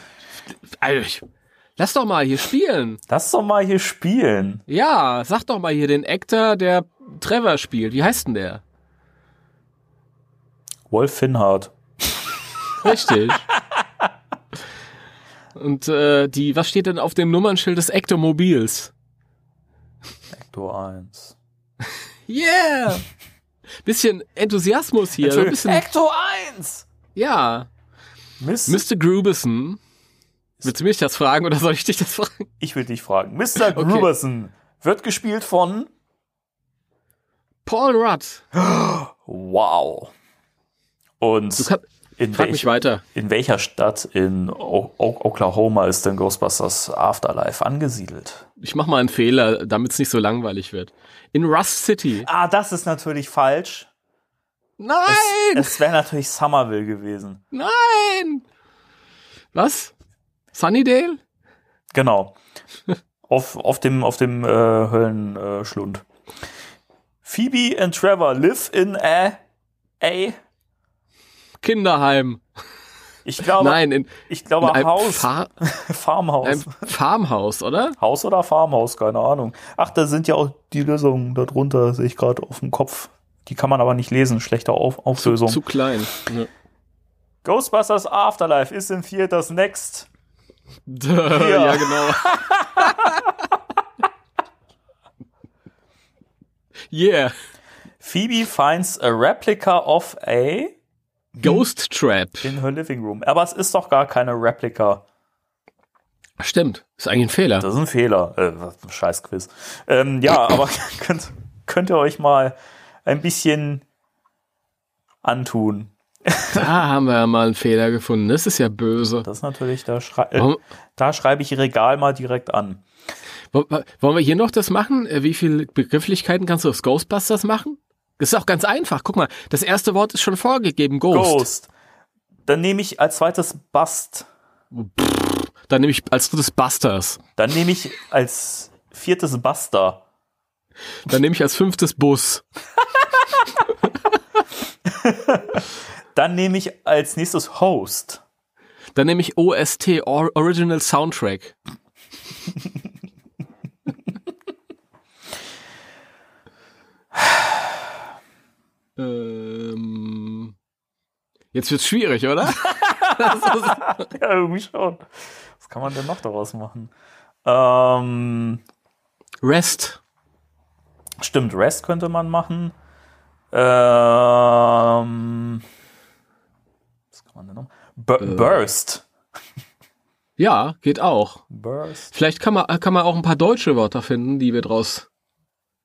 also ich, lass doch mal hier spielen. Lass doch mal hier spielen. Ja, sag doch mal hier den Actor, der Trevor spielt. Wie heißt denn der? Wolf Finhardt. Richtig. <laughs> Und äh, die, was steht denn auf dem Nummernschild des Ectomobils? Ecto 1. <laughs> Yeah! Bisschen Enthusiasmus hier. So ein bisschen, Ecto 1! ja. Miss, Mr. Gruberson. Willst du mich das fragen oder soll ich dich das fragen? ich will dich fragen. Mr. Okay. Gruberson wird gespielt von Paul Rudd. Wow. Und Du kannst, in, frag mich welch, weiter. in welcher Stadt in o o Oklahoma ist denn Ghostbusters Afterlife angesiedelt? Ich mach mal einen Fehler, damit es nicht so langweilig wird. In Rust City. Ah, das ist natürlich falsch. Nein! Es wäre natürlich Somerville gewesen. Nein! Was? Sunnydale? Genau. auf, auf dem, auf dem äh, Höllenschlund. Äh. Phoebe and Trevor live in a, a Kinderheim. ich glaube, Nein, in, ich glaube in Haus, Fa <laughs> Farmhaus. Farmhaus, oder? Haus oder Farmhaus, keine Ahnung. Ach, da sind ja auch die Lösungen darunter, sehe ich gerade auf dem Kopf. Die kann man aber nicht lesen, schlechte auf Auflösung. Zu klein. Ja. Ghostbusters Afterlife ist in Theaters Next. Duh, ja, genau. yeah. Phoebe finds a replica of a Ghost Trap. in her living room. Aber es ist doch gar keine Replika. Stimmt. Ist eigentlich ein Fehler. Das ist ein Fehler. Äh, was ein Scheißquiz. Ähm, ja, <clears throat> aber könnt, könnt ihr euch mal ein bisschen antun. Da haben wir ja mal einen Fehler gefunden. Das ist ja böse. Das ist natürlich, da, schrei äh, da schreibe ich Regal mal direkt an. Wo- wo- Wollen wir hier noch das machen? Äh, Wie viele Begrifflichkeiten kannst du aus Ghostbusters machen? Das ist auch ganz einfach. Guck mal, das erste Wort ist schon vorgegeben. Ghost. Ghost. Dann nehme ich als zweites Bust. Dann nehme ich als drittes Busters. Dann nehme ich als viertes Buster. Dann nehme ich als fünftes Bus. <laughs> Dann nehme ich als nächstes Host. Dann nehme ich OST, Or Original Soundtrack. <laughs> ähm, jetzt wird's schwierig, oder? <laughs> Ja, irgendwie schon. Was kann man denn noch daraus machen? Ähm, Rest. stimmt, Rest könnte man machen. Ähm, man denn noch? Bu Burst. Ja, geht auch. Burst. Vielleicht kann man, kann man auch ein paar deutsche Wörter finden, die wir draus.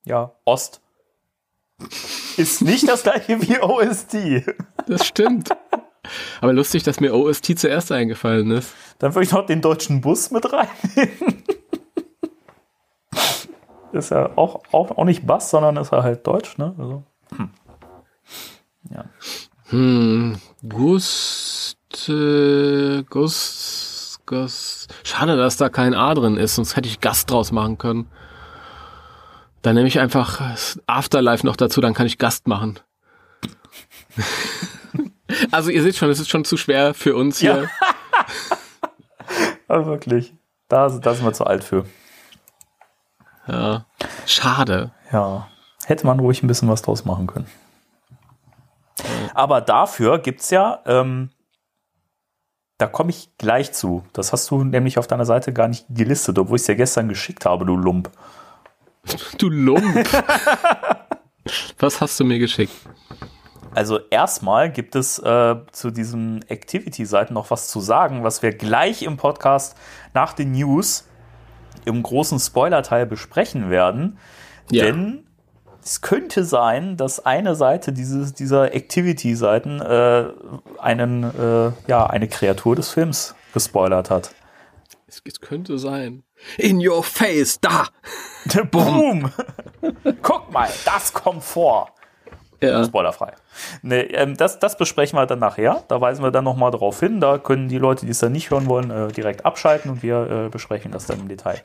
Ja, Ost. Ist nicht das gleiche wie OST. Das stimmt. Aber lustig, dass mir OST zuerst eingefallen ist. Dann würde ich noch den deutschen Bus mit reinnehmen. ist ja auch, auch, auch nicht Bass, sondern ist ja halt Deutsch, ne? Also, Hm, Gust, äh, Gust, Gust. Schade, dass da kein A drin ist, sonst hätte ich Gast draus machen können. Dann nehme ich einfach Afterlife noch dazu, dann kann ich Gast machen. <laughs> also ihr seht schon, es ist schon zu schwer für uns hier. <laughs> ja, wirklich. Da, da sind wir zu alt für. Ja. Schade. Ja. Hätte man ruhig ein bisschen was draus machen können. Aber dafür gibt's ja, ähm, da komme ich gleich zu. Das hast du nämlich auf deiner Seite gar nicht gelistet, obwohl ich es dir gestern geschickt habe, du Lump. Du Lump. <laughs> Was hast du mir geschickt? Also erstmal gibt es äh, zu diesen Activity-Seiten noch was zu sagen, was wir gleich im Podcast nach den News im großen Spoiler-Teil besprechen werden. Ja. Denn es könnte sein, dass eine Seite dieses, dieser Activity-Seiten äh, einen, äh, ja, eine Kreatur des Films gespoilert hat. Es, es könnte sein. In your face, da! <laughs> Boom! Guck mal, das kommt vor. Ja. Spoilerfrei. Nee, ähm, das, das besprechen wir dann nachher. Da weisen wir dann nochmal drauf hin. Da können die Leute, die es dann nicht hören wollen, äh, direkt abschalten und wir äh, besprechen das dann im Detail.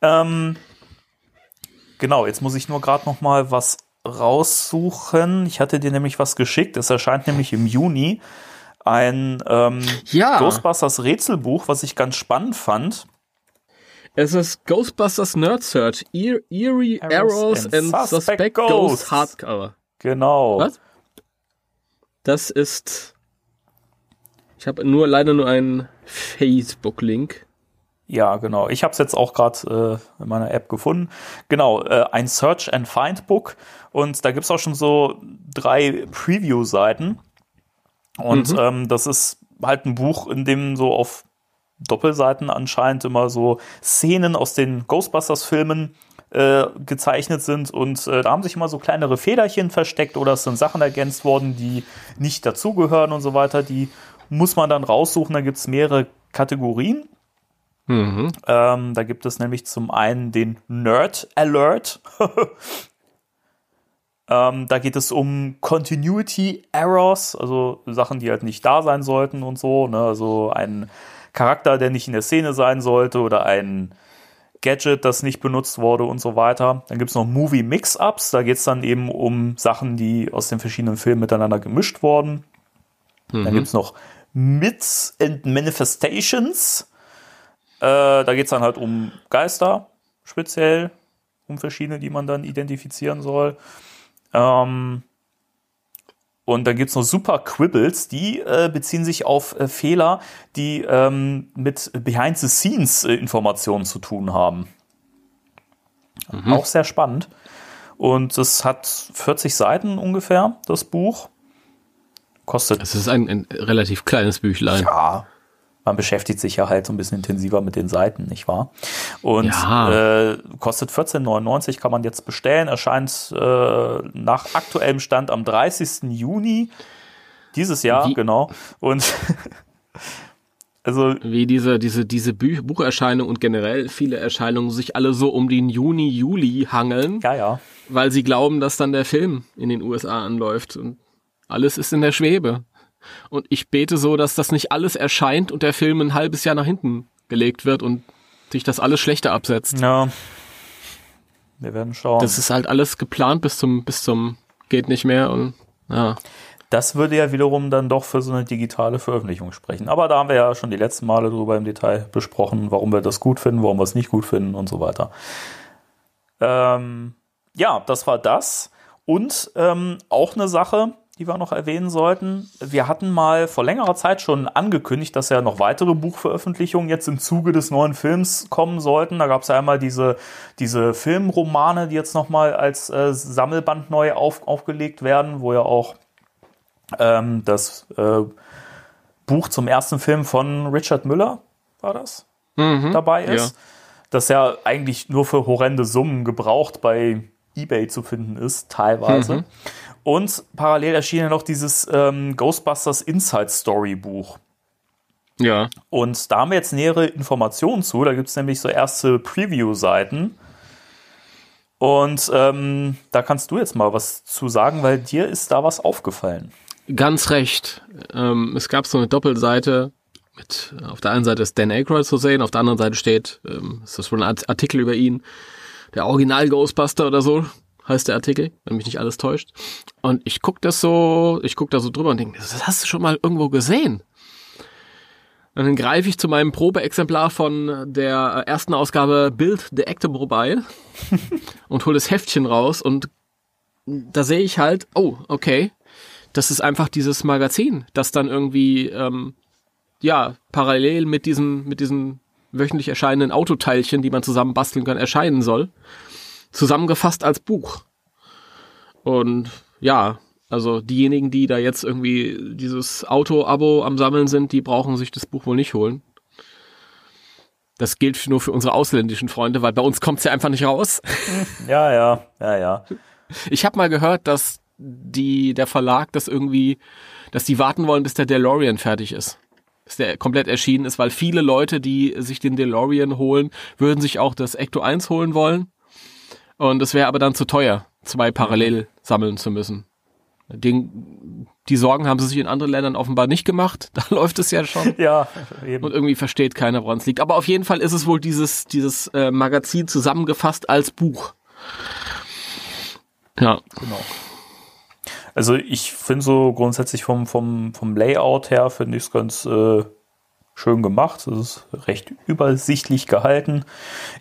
Ähm, genau, jetzt muss ich nur gerade nochmal was raussuchen. Ich hatte dir nämlich was geschickt. Es erscheint nämlich im Juni ein ähm, Ja. Ghostbusters Rätselbuch, was ich ganz spannend fand. Es ist Ghostbusters Nerd Search, Eer- Eerie Arrows Arrows and and, Suspect Suspect Ghosts. Ghost Hardcover. Genau. Was? Das ist. Ich habe nur leider nur einen Facebook-Link. Ja, genau. Ich habe es jetzt auch gerade äh, in meiner App gefunden. Genau, äh, ein Search and Find Book. Und da gibt's auch schon so drei Preview-Seiten. Und Mhm. ähm, das ist halt ein Buch, in dem so auf Doppelseiten anscheinend immer so Szenen aus den Ghostbusters-Filmen äh, gezeichnet sind. Und äh, da haben sich immer so kleinere Federchen versteckt oder es sind Sachen ergänzt worden, die nicht dazugehören und so weiter. Die muss man dann raussuchen. Da gibt's mehrere Kategorien. Mhm. Ähm, da gibt es nämlich zum einen den Nerd Alert. <laughs> ähm, da geht es um Continuity Errors, also Sachen, die halt nicht da sein sollten und so. Ne? Also ein Charakter, der nicht in der Szene sein sollte oder ein Gadget, das nicht benutzt wurde und so weiter. Dann gibt es noch Movie Mix-Ups, da geht es dann eben um Sachen, die aus den verschiedenen Filmen miteinander gemischt wurden. Dann gibt es noch Myths and Manifestations. Äh, da geht es dann halt um Geister, speziell, um verschiedene, die man dann identifizieren soll. Ähm, und dann gibt es noch Super Quibbles, die äh, beziehen sich auf äh, Fehler, die ähm, mit Behind-the-Scenes-Informationen zu tun haben. Auch sehr spannend. Und es hat 40 Seiten ungefähr, das Buch. Kostet Es ist ein, ein relativ kleines Büchlein. ja. Man beschäftigt sich ja halt so ein bisschen intensiver mit den Seiten, nicht wahr? Und Ja. äh, kostet 14,99, kann man jetzt bestellen, erscheint äh, nach aktuellem Stand am 30. Juni dieses Jahr, Wie- genau. Und <laughs> also Wie diese, diese, diese Bü Bucherscheinung und generell viele Erscheinungen sich alle so um den Juni, Juli hangeln, ja, ja. weil sie glauben, dass dann der Film in den USA anläuft und alles ist in der Schwebe. Und ich bete so, dass das nicht alles erscheint und der Film ein halbes Jahr nach hinten gelegt wird und sich das alles schlechter absetzt. Ja. Wir werden schauen. Das ist halt alles geplant bis zum, bis zum geht nicht mehr und ja. Das würde ja wiederum dann doch für so eine digitale Veröffentlichung sprechen. Aber da haben wir ja schon die letzten Male drüber im Detail besprochen, warum wir das gut finden, warum wir es nicht gut finden und so weiter. Ähm, ja, das war das. Und ähm, auch eine Sache, die wir noch erwähnen sollten. Wir hatten mal vor längerer Zeit schon angekündigt, dass ja noch weitere Buchveröffentlichungen jetzt im Zuge des neuen Films kommen sollten. Da gab es ja einmal diese, diese Filmromane, die jetzt nochmal als äh, Sammelband neu auf, aufgelegt werden, wo ja auch ähm, das äh, Buch zum ersten Film von Richard Müller, war das, dabei ist. Das ja eigentlich nur für horrende Summen gebraucht bei eBay zu finden ist, teilweise. Und parallel erschien ja noch dieses ähm, Ghostbusters Inside Story Buch. Ja. Und da haben wir jetzt nähere Informationen zu. Da gibt es nämlich so erste Preview-Seiten. Und ähm, da kannst du jetzt mal was zu sagen, weil dir ist da was aufgefallen. Ganz recht. Ähm, es gab so eine Doppelseite mit, auf der einen Seite ist Dan Aykroyd zu sehen, auf der anderen Seite steht, ähm, ist das wohl ein Art- Artikel über ihn, der Original Ghostbuster oder so, heißt der Artikel, wenn mich nicht alles täuscht. Und ich guck das so, ich guck da so drüber und denke, das hast du schon mal irgendwo gesehen. Und dann greife ich zu meinem Probeexemplar von der ersten Ausgabe Build the Ectomobile <laughs> und hole das Heftchen raus und da sehe ich halt, oh, okay, das ist einfach dieses Magazin, das dann irgendwie ähm, ja parallel mit diesen mit diesen wöchentlich erscheinenden Autoteilchen, die man zusammen basteln kann, erscheinen soll, zusammengefasst als Buch. Und ja, also diejenigen, die da jetzt irgendwie dieses Auto-Abo am Sammeln sind, die brauchen sich das Buch wohl nicht holen. Das gilt nur für unsere ausländischen Freunde, weil bei uns kommt's ja einfach nicht raus. <laughs> Ja, ja, ja, ja. Ich habe mal gehört, dass die der Verlag das irgendwie, dass die warten wollen, bis der DeLorean fertig ist. Bis der komplett erschienen ist, weil viele Leute, die sich den DeLorean holen, würden sich auch das Ecto 1 holen wollen. Und es wäre aber dann zu teuer, zwei parallel sammeln zu müssen. Den, die Sorgen haben sie sich in anderen Ländern offenbar nicht gemacht. <laughs> Da läuft es ja schon. Ja, eben. Und irgendwie versteht keiner, woran es liegt. Aber auf jeden Fall ist es wohl dieses, dieses äh, Magazin zusammengefasst als Buch. Ja. Genau. Also ich finde so grundsätzlich vom, vom, vom Layout her finde ich es ganz äh, schön gemacht. Es ist recht übersichtlich gehalten.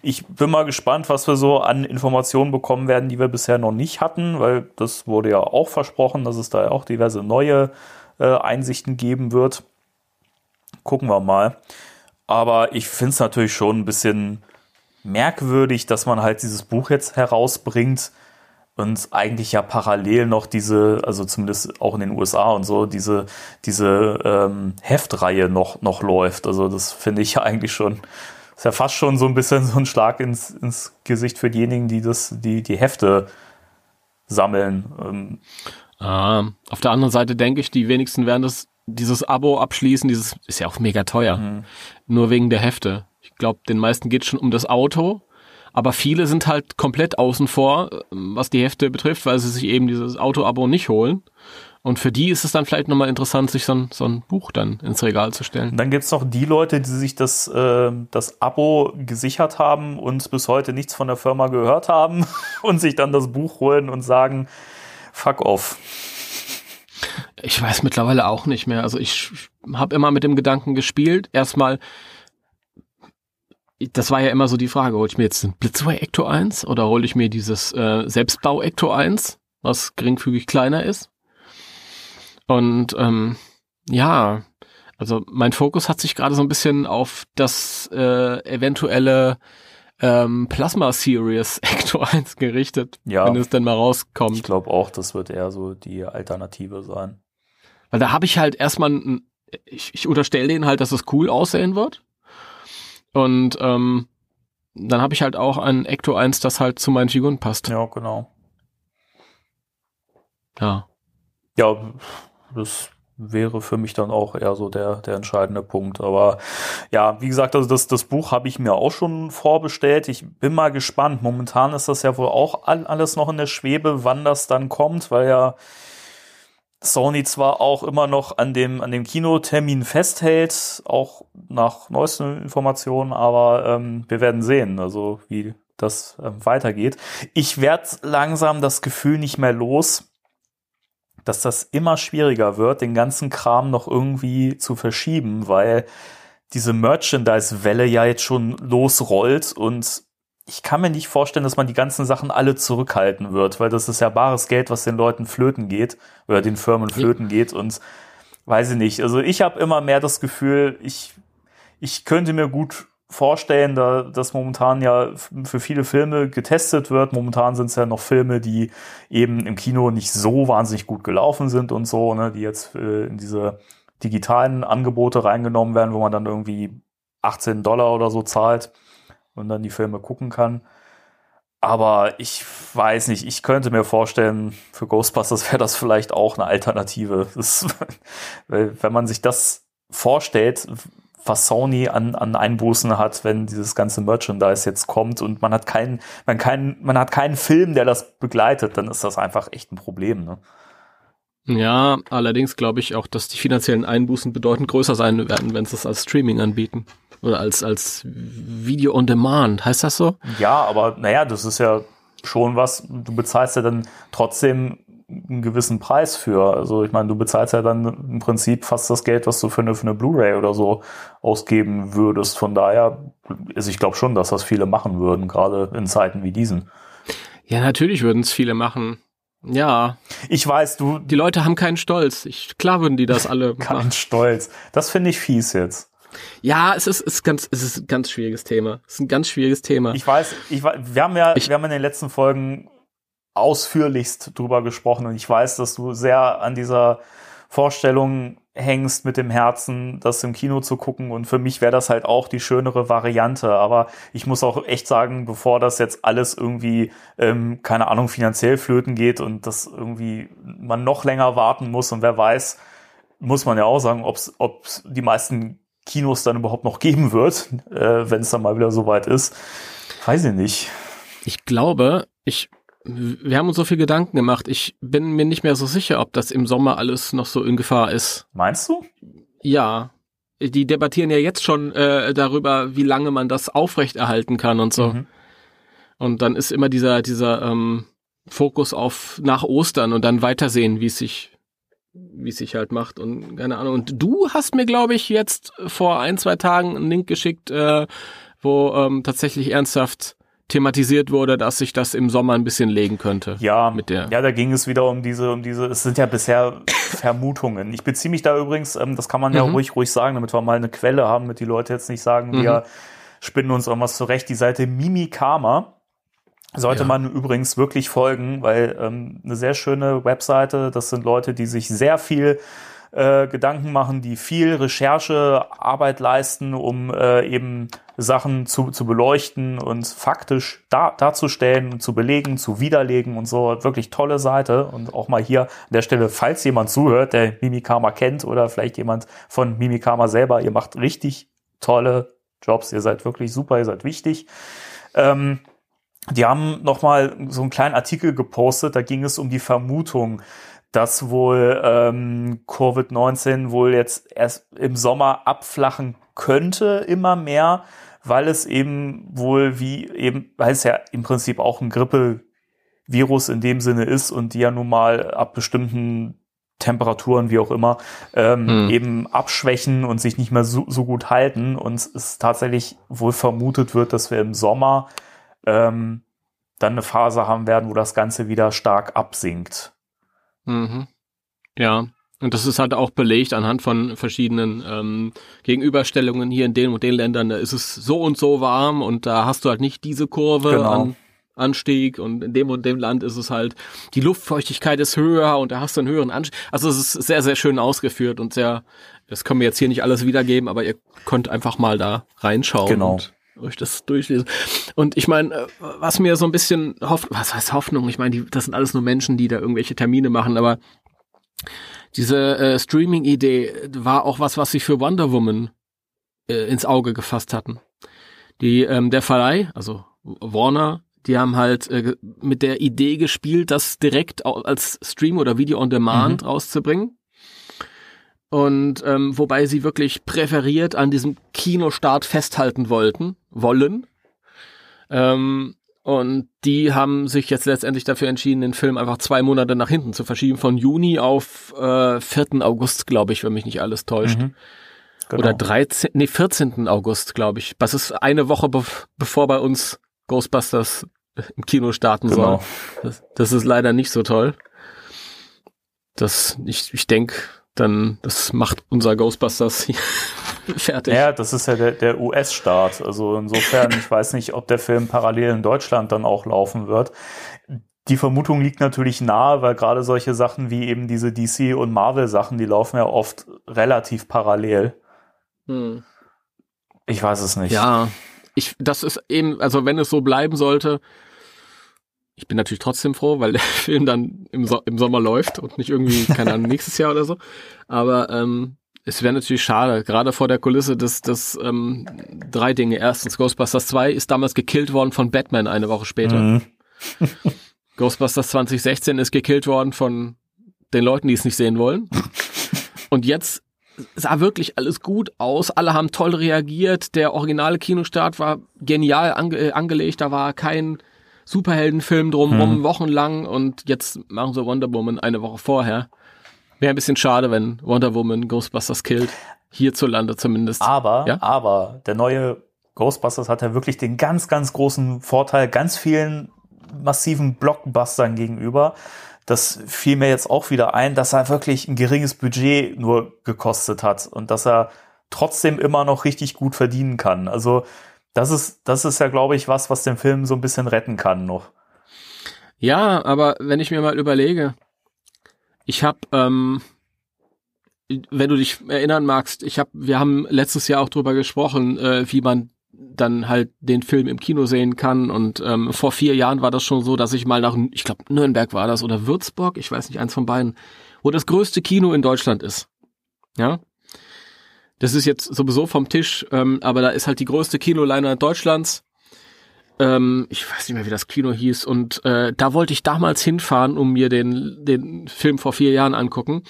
Ich bin mal gespannt, was wir so an Informationen bekommen werden, die wir bisher noch nicht hatten, weil das wurde ja auch versprochen, dass es da auch diverse neue äh, Einsichten geben wird. Gucken wir mal. Aber ich finde es natürlich schon ein bisschen merkwürdig, dass man halt dieses Buch jetzt herausbringt und eigentlich ja parallel noch diese, also zumindest auch in den USA und so, diese, diese ähm, Heftreihe noch, noch läuft. Also das finde ich ja <laughs> eigentlich schon, ist ja fast schon so ein bisschen so ein Schlag ins, ins Gesicht für diejenigen, die das, die, die Hefte sammeln. Ähm, Ah, auf der anderen Seite denke ich, die wenigsten werden das, dieses Abo abschließen, dieses ist ja auch mega teuer. Nur wegen der Hefte. Ich glaube, den meisten geht schon um das Auto, aber viele sind halt komplett außen vor, was die Hefte betrifft, weil sie sich eben dieses Auto-Abo nicht holen. Und für die ist es dann vielleicht nochmal interessant, sich so ein, so ein Buch dann ins Regal zu stellen. Dann gibt es noch die Leute, die sich das, äh, das Abo gesichert haben und bis heute nichts von der Firma gehört haben <laughs> und sich dann das Buch holen und sagen, fuck off. Ich weiß mittlerweile auch nicht mehr. Also ich habe immer mit dem Gedanken gespielt. Erstmal, das war ja immer so die Frage, hole ich mir jetzt ein Blitzway Ecto 1 oder hole ich mir dieses äh, Selbstbau Ecto 1, was geringfügig kleiner ist? Und ähm, ja, also mein Fokus hat sich gerade so ein bisschen auf das äh, eventuelle ähm, Plasma Series <laughs> Ecto 1 gerichtet, Ja. wenn es denn mal Ich rauskommt. glaube auch, das wird eher so die Alternative sein. Weil da habe ich halt erstmal ich, ich unterstelle denen halt, dass es cool aussehen wird. Und ähm, dann habe ich halt auch ein Ecto 1, das halt zu meinen Figuren passt. Ja, genau. Ja. Ja, das wäre für mich dann auch eher so der, der entscheidende Punkt. Aber ja, wie gesagt, also das, das Buch habe ich mir auch schon vorbestellt. Ich bin mal gespannt. Momentan ist das ja wohl auch all, alles noch in der Schwebe, wann das dann kommt, weil ja Sony zwar auch immer noch an dem, an dem Kinotermin festhält, auch nach neuesten Informationen, aber ähm, wir werden sehen, also wie das ähm, weitergeht. Ich werde langsam das Gefühl nicht mehr los, dass das immer schwieriger wird, den ganzen Kram noch irgendwie zu verschieben, weil diese Merchandise-Welle ja jetzt schon losrollt und ich kann mir nicht vorstellen, dass man die ganzen Sachen alle zurückhalten wird, weil das ist ja bares Geld, was den Leuten flöten geht oder den Firmen flöten geht und weiß ich nicht. Also ich habe immer mehr das Gefühl, ich ich könnte mir gut vorstellen, da das momentan ja für viele Filme getestet wird. Momentan sind es ja noch Filme, die eben im Kino nicht so wahnsinnig gut gelaufen sind und so, ne, die jetzt äh, in diese digitalen Angebote reingenommen werden, wo man dann irgendwie 18 Dollar oder so zahlt und dann die Filme gucken kann. Aber ich weiß nicht, ich könnte mir vorstellen, für Ghostbusters wäre das vielleicht auch eine Alternative. <laughs> Das, wenn man sich das vorstellt, was Sony an, an Einbußen hat, wenn dieses ganze Merchandise jetzt kommt und man hat keinen, man keinen, man hat keinen Film, der das begleitet, dann ist das einfach echt ein Problem. Ne? Ja, allerdings glaube ich auch, dass die finanziellen Einbußen bedeutend größer sein werden, wenn sie es als Streaming anbieten. Oder als, als Video on Demand, heißt das so? Ja, aber naja, das ist ja schon was, du bezahlst ja dann trotzdem einen gewissen Preis für. Also ich meine, du bezahlst ja dann im Prinzip fast das Geld, was du für eine, für eine Blu-ray oder so ausgeben würdest. Von daher, also ich glaube schon, dass das viele machen würden, gerade in Zeiten wie diesen. Ja, natürlich würden es viele machen. Ja. Ich weiß, du. Die Leute haben keinen Stolz. Ich, klar würden die das alle <laughs> Kein machen. Stolz. Das finde ich fies jetzt. Ja, es ist, ist ganz, es ist ein ganz schwieriges Thema. Es ist ein ganz schwieriges Thema. Ich weiß, ich, wir haben ja, ich, wir haben in den letzten Folgen ausführlichst drüber gesprochen und ich weiß, dass du sehr an dieser Vorstellung hängst mit dem Herzen, das im Kino zu gucken und für mich wäre das halt auch die schönere Variante, aber ich muss auch echt sagen, bevor das jetzt alles irgendwie, ähm, keine Ahnung, finanziell flöten geht und das irgendwie man noch länger warten muss und wer weiß, muss man ja auch sagen, ob es die meisten Kinos dann überhaupt noch geben wird, äh, wenn es dann mal wieder soweit ist. Weiß ich nicht. Ich glaube, ich wir haben uns so viel Gedanken gemacht. Ich bin mir nicht mehr so sicher, ob das im Sommer alles noch so in Gefahr ist. Meinst du? Ja. Die debattieren ja jetzt schon äh, darüber, wie lange man das aufrechterhalten kann und so. Mhm. Und dann ist immer dieser, dieser ähm, Fokus auf nach Ostern und dann weitersehen, wie es sich, wie es sich halt macht und keine Ahnung. Und du hast mir, glaube ich, jetzt vor ein, zwei Tagen einen Link geschickt, äh, wo ähm, tatsächlich ernsthaft thematisiert wurde, dass sich das im Sommer ein bisschen legen könnte. Ja, mit der. Ja, da ging es wieder um diese, um diese, es sind ja bisher <coughs> Vermutungen. Ich beziehe mich da übrigens, ähm, das kann man ja mhm. ruhig, ruhig sagen, damit wir mal eine Quelle haben, damit die Leute jetzt nicht sagen, mhm. wir spinnen uns irgendwas zurecht. Die Seite Mimikama sollte ja. man übrigens wirklich folgen, weil ähm, eine sehr schöne Webseite, das sind Leute, die sich sehr viel äh, Gedanken machen, die viel Recherchearbeit leisten, um äh, eben Sachen zu, zu beleuchten und faktisch da, darzustellen, zu belegen, zu widerlegen und so. Wirklich tolle Seite. Und auch mal hier an der Stelle, falls jemand zuhört, der Mimikama kennt oder vielleicht jemand von Mimikama selber, ihr macht richtig tolle Jobs. Ihr seid wirklich super, ihr seid wichtig. Ähm, die haben nochmal so einen kleinen Artikel gepostet, da ging es um die Vermutung, dass wohl ähm, Covid-19 wohl jetzt erst im Sommer abflachen könnte, immer mehr, weil es eben wohl wie eben, weil es ja im Prinzip auch ein Grippevirus in dem Sinne ist und die ja nun mal ab bestimmten Temperaturen, wie auch immer, ähm, hm. eben abschwächen und sich nicht mehr so, so, gut halten. Und es tatsächlich wohl vermutet wird, dass wir im Sommer ähm, dann eine Phase haben werden, wo das Ganze wieder stark absinkt. Mhm. Ja, und das ist halt auch belegt anhand von verschiedenen ähm, Gegenüberstellungen hier in den und den Ländern. Da ist es so und so warm und da hast du halt nicht diese Kurve genau. an Anstieg und in dem und dem Land ist es halt, die Luftfeuchtigkeit ist höher und da hast du einen höheren Anstieg. Also es ist sehr, sehr schön ausgeführt und sehr Das können wir jetzt hier nicht alles wiedergeben, aber ihr könnt einfach mal da reinschauen Genau. und euch das durchlesen. Und ich meine, äh, was mir so ein bisschen hofft, was heißt Hoffnung? Ich meine, das sind alles nur Menschen, die da irgendwelche Termine machen, aber diese äh, Streaming-Idee war auch was, was sie für Wonder Woman äh, ins Auge gefasst hatten. Die, ähm, der Verleih, also Warner, die haben halt äh, mit der Idee gespielt, das direkt als Stream oder Video on Demand rauszubringen. Und ähm, wobei sie wirklich präferiert an diesem Kinostart festhalten wollten, wollen. Ähm, und die haben sich jetzt letztendlich dafür entschieden, den Film einfach zwei Monate nach hinten zu verschieben, von Juni auf äh, 4. August, glaube ich, wenn mich nicht alles täuscht. Mhm. Genau. Oder 13, nee, 14. August, glaube ich. Das ist eine Woche bev bevor bei uns Ghostbusters im Kino starten Genau. soll. Das, das ist leider nicht so toll. Das, ich, ich denke, dann, das macht unser Ghostbusters hier <laughs> fertig. Ja, das ist ja der, der US-Start. Also insofern, ich weiß nicht, ob der Film parallel in Deutschland dann auch laufen wird. Die Vermutung liegt natürlich nahe, weil gerade solche Sachen wie eben diese DC- und Marvel-Sachen, die laufen ja oft relativ parallel. Hm. Ich weiß es nicht. Ja, ich, das ist eben, also wenn es so bleiben sollte, ich bin natürlich trotzdem froh, weil der <laughs> Film dann im, so im Sommer läuft und nicht irgendwie, keine Ahnung, nächstes Jahr oder so. Aber ähm, es wäre natürlich schade, gerade vor der Kulisse des, des ähm, drei Dinge. Erstens, Ghostbusters 2 ist damals gekillt worden von Batman eine Woche später. Mhm. <laughs> Ghostbusters 2016 ist gekillt worden von den Leuten, die es nicht sehen wollen. <laughs> Und jetzt sah wirklich alles gut aus. Alle haben toll reagiert. Der originale Kinostart war genial ange angelegt. Da war kein Superheldenfilm drumherum, Hm. wochenlang. Und jetzt machen sie Wonder Woman eine Woche vorher. Wäre ein bisschen schade, wenn Wonder Woman Ghostbusters killt. Hierzulande zumindest. Aber, Ja? aber der neue Ghostbusters hat ja wirklich den ganz, ganz großen Vorteil, ganz vielen massiven Blockbustern gegenüber. Das fiel mir jetzt auch wieder ein, dass er wirklich ein geringes Budget nur gekostet hat und dass er trotzdem immer noch richtig gut verdienen kann. Also das ist, das ist ja, glaube ich, was, was den Film so ein bisschen retten kann noch. Ja, aber wenn ich mir mal überlege, ich habe, ähm, wenn du dich erinnern magst, ich habe, wir haben letztes Jahr auch drüber gesprochen, äh, wie man dann halt den Film im Kino sehen kann. Und ähm, vor vier Jahren war das schon so, dass ich mal nach, ich glaube Nürnberg war das oder Würzburg, ich weiß nicht, eins von beiden, wo das größte Kino in Deutschland ist. Ja. Das ist jetzt sowieso vom Tisch, ähm, aber da ist halt die größte Kinoleinwand Deutschlands ähm, ich weiß nicht mehr, wie das Kino hieß, und äh, da wollte ich damals hinfahren, um mir den, den Film vor vier Jahren angucken.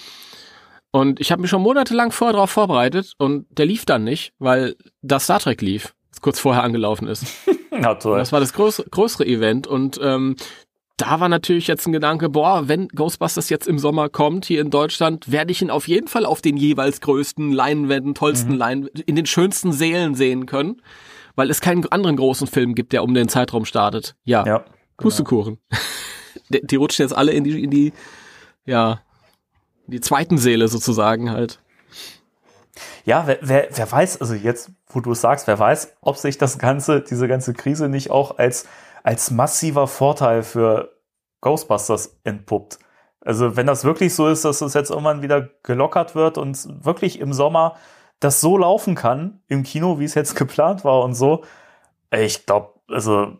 Und ich habe mich schon monatelang vorher darauf vorbereitet und der lief dann nicht, weil das Star Trek lief, das kurz vorher angelaufen ist. <laughs> Na Und toll. das war das größ größere Event und ähm, da war natürlich jetzt ein Gedanke, boah, wenn Ghostbusters jetzt im Sommer kommt hier in Deutschland, werde ich ihn auf jeden Fall auf den jeweils größten Leinwänden, tollsten Leinwänden, in den schönsten Sälen sehen können, weil es keinen anderen großen Film gibt, der um den Zeitraum startet. Ja, Ja. Pustekuchen. <laughs> die, die rutschen jetzt alle in die, in die, ja, in die zweiten Seele sozusagen halt. Ja, wer, wer, wer weiß, also jetzt, wo du es sagst, wer weiß, ob sich das Ganze, diese ganze Krise nicht auch als, als massiver Vorteil für Ghostbusters entpuppt. Also wenn das wirklich so ist, dass es jetzt irgendwann wieder gelockert wird und wirklich im Sommer das so laufen kann im Kino, wie es jetzt <laughs> geplant war und so, ich glaube, also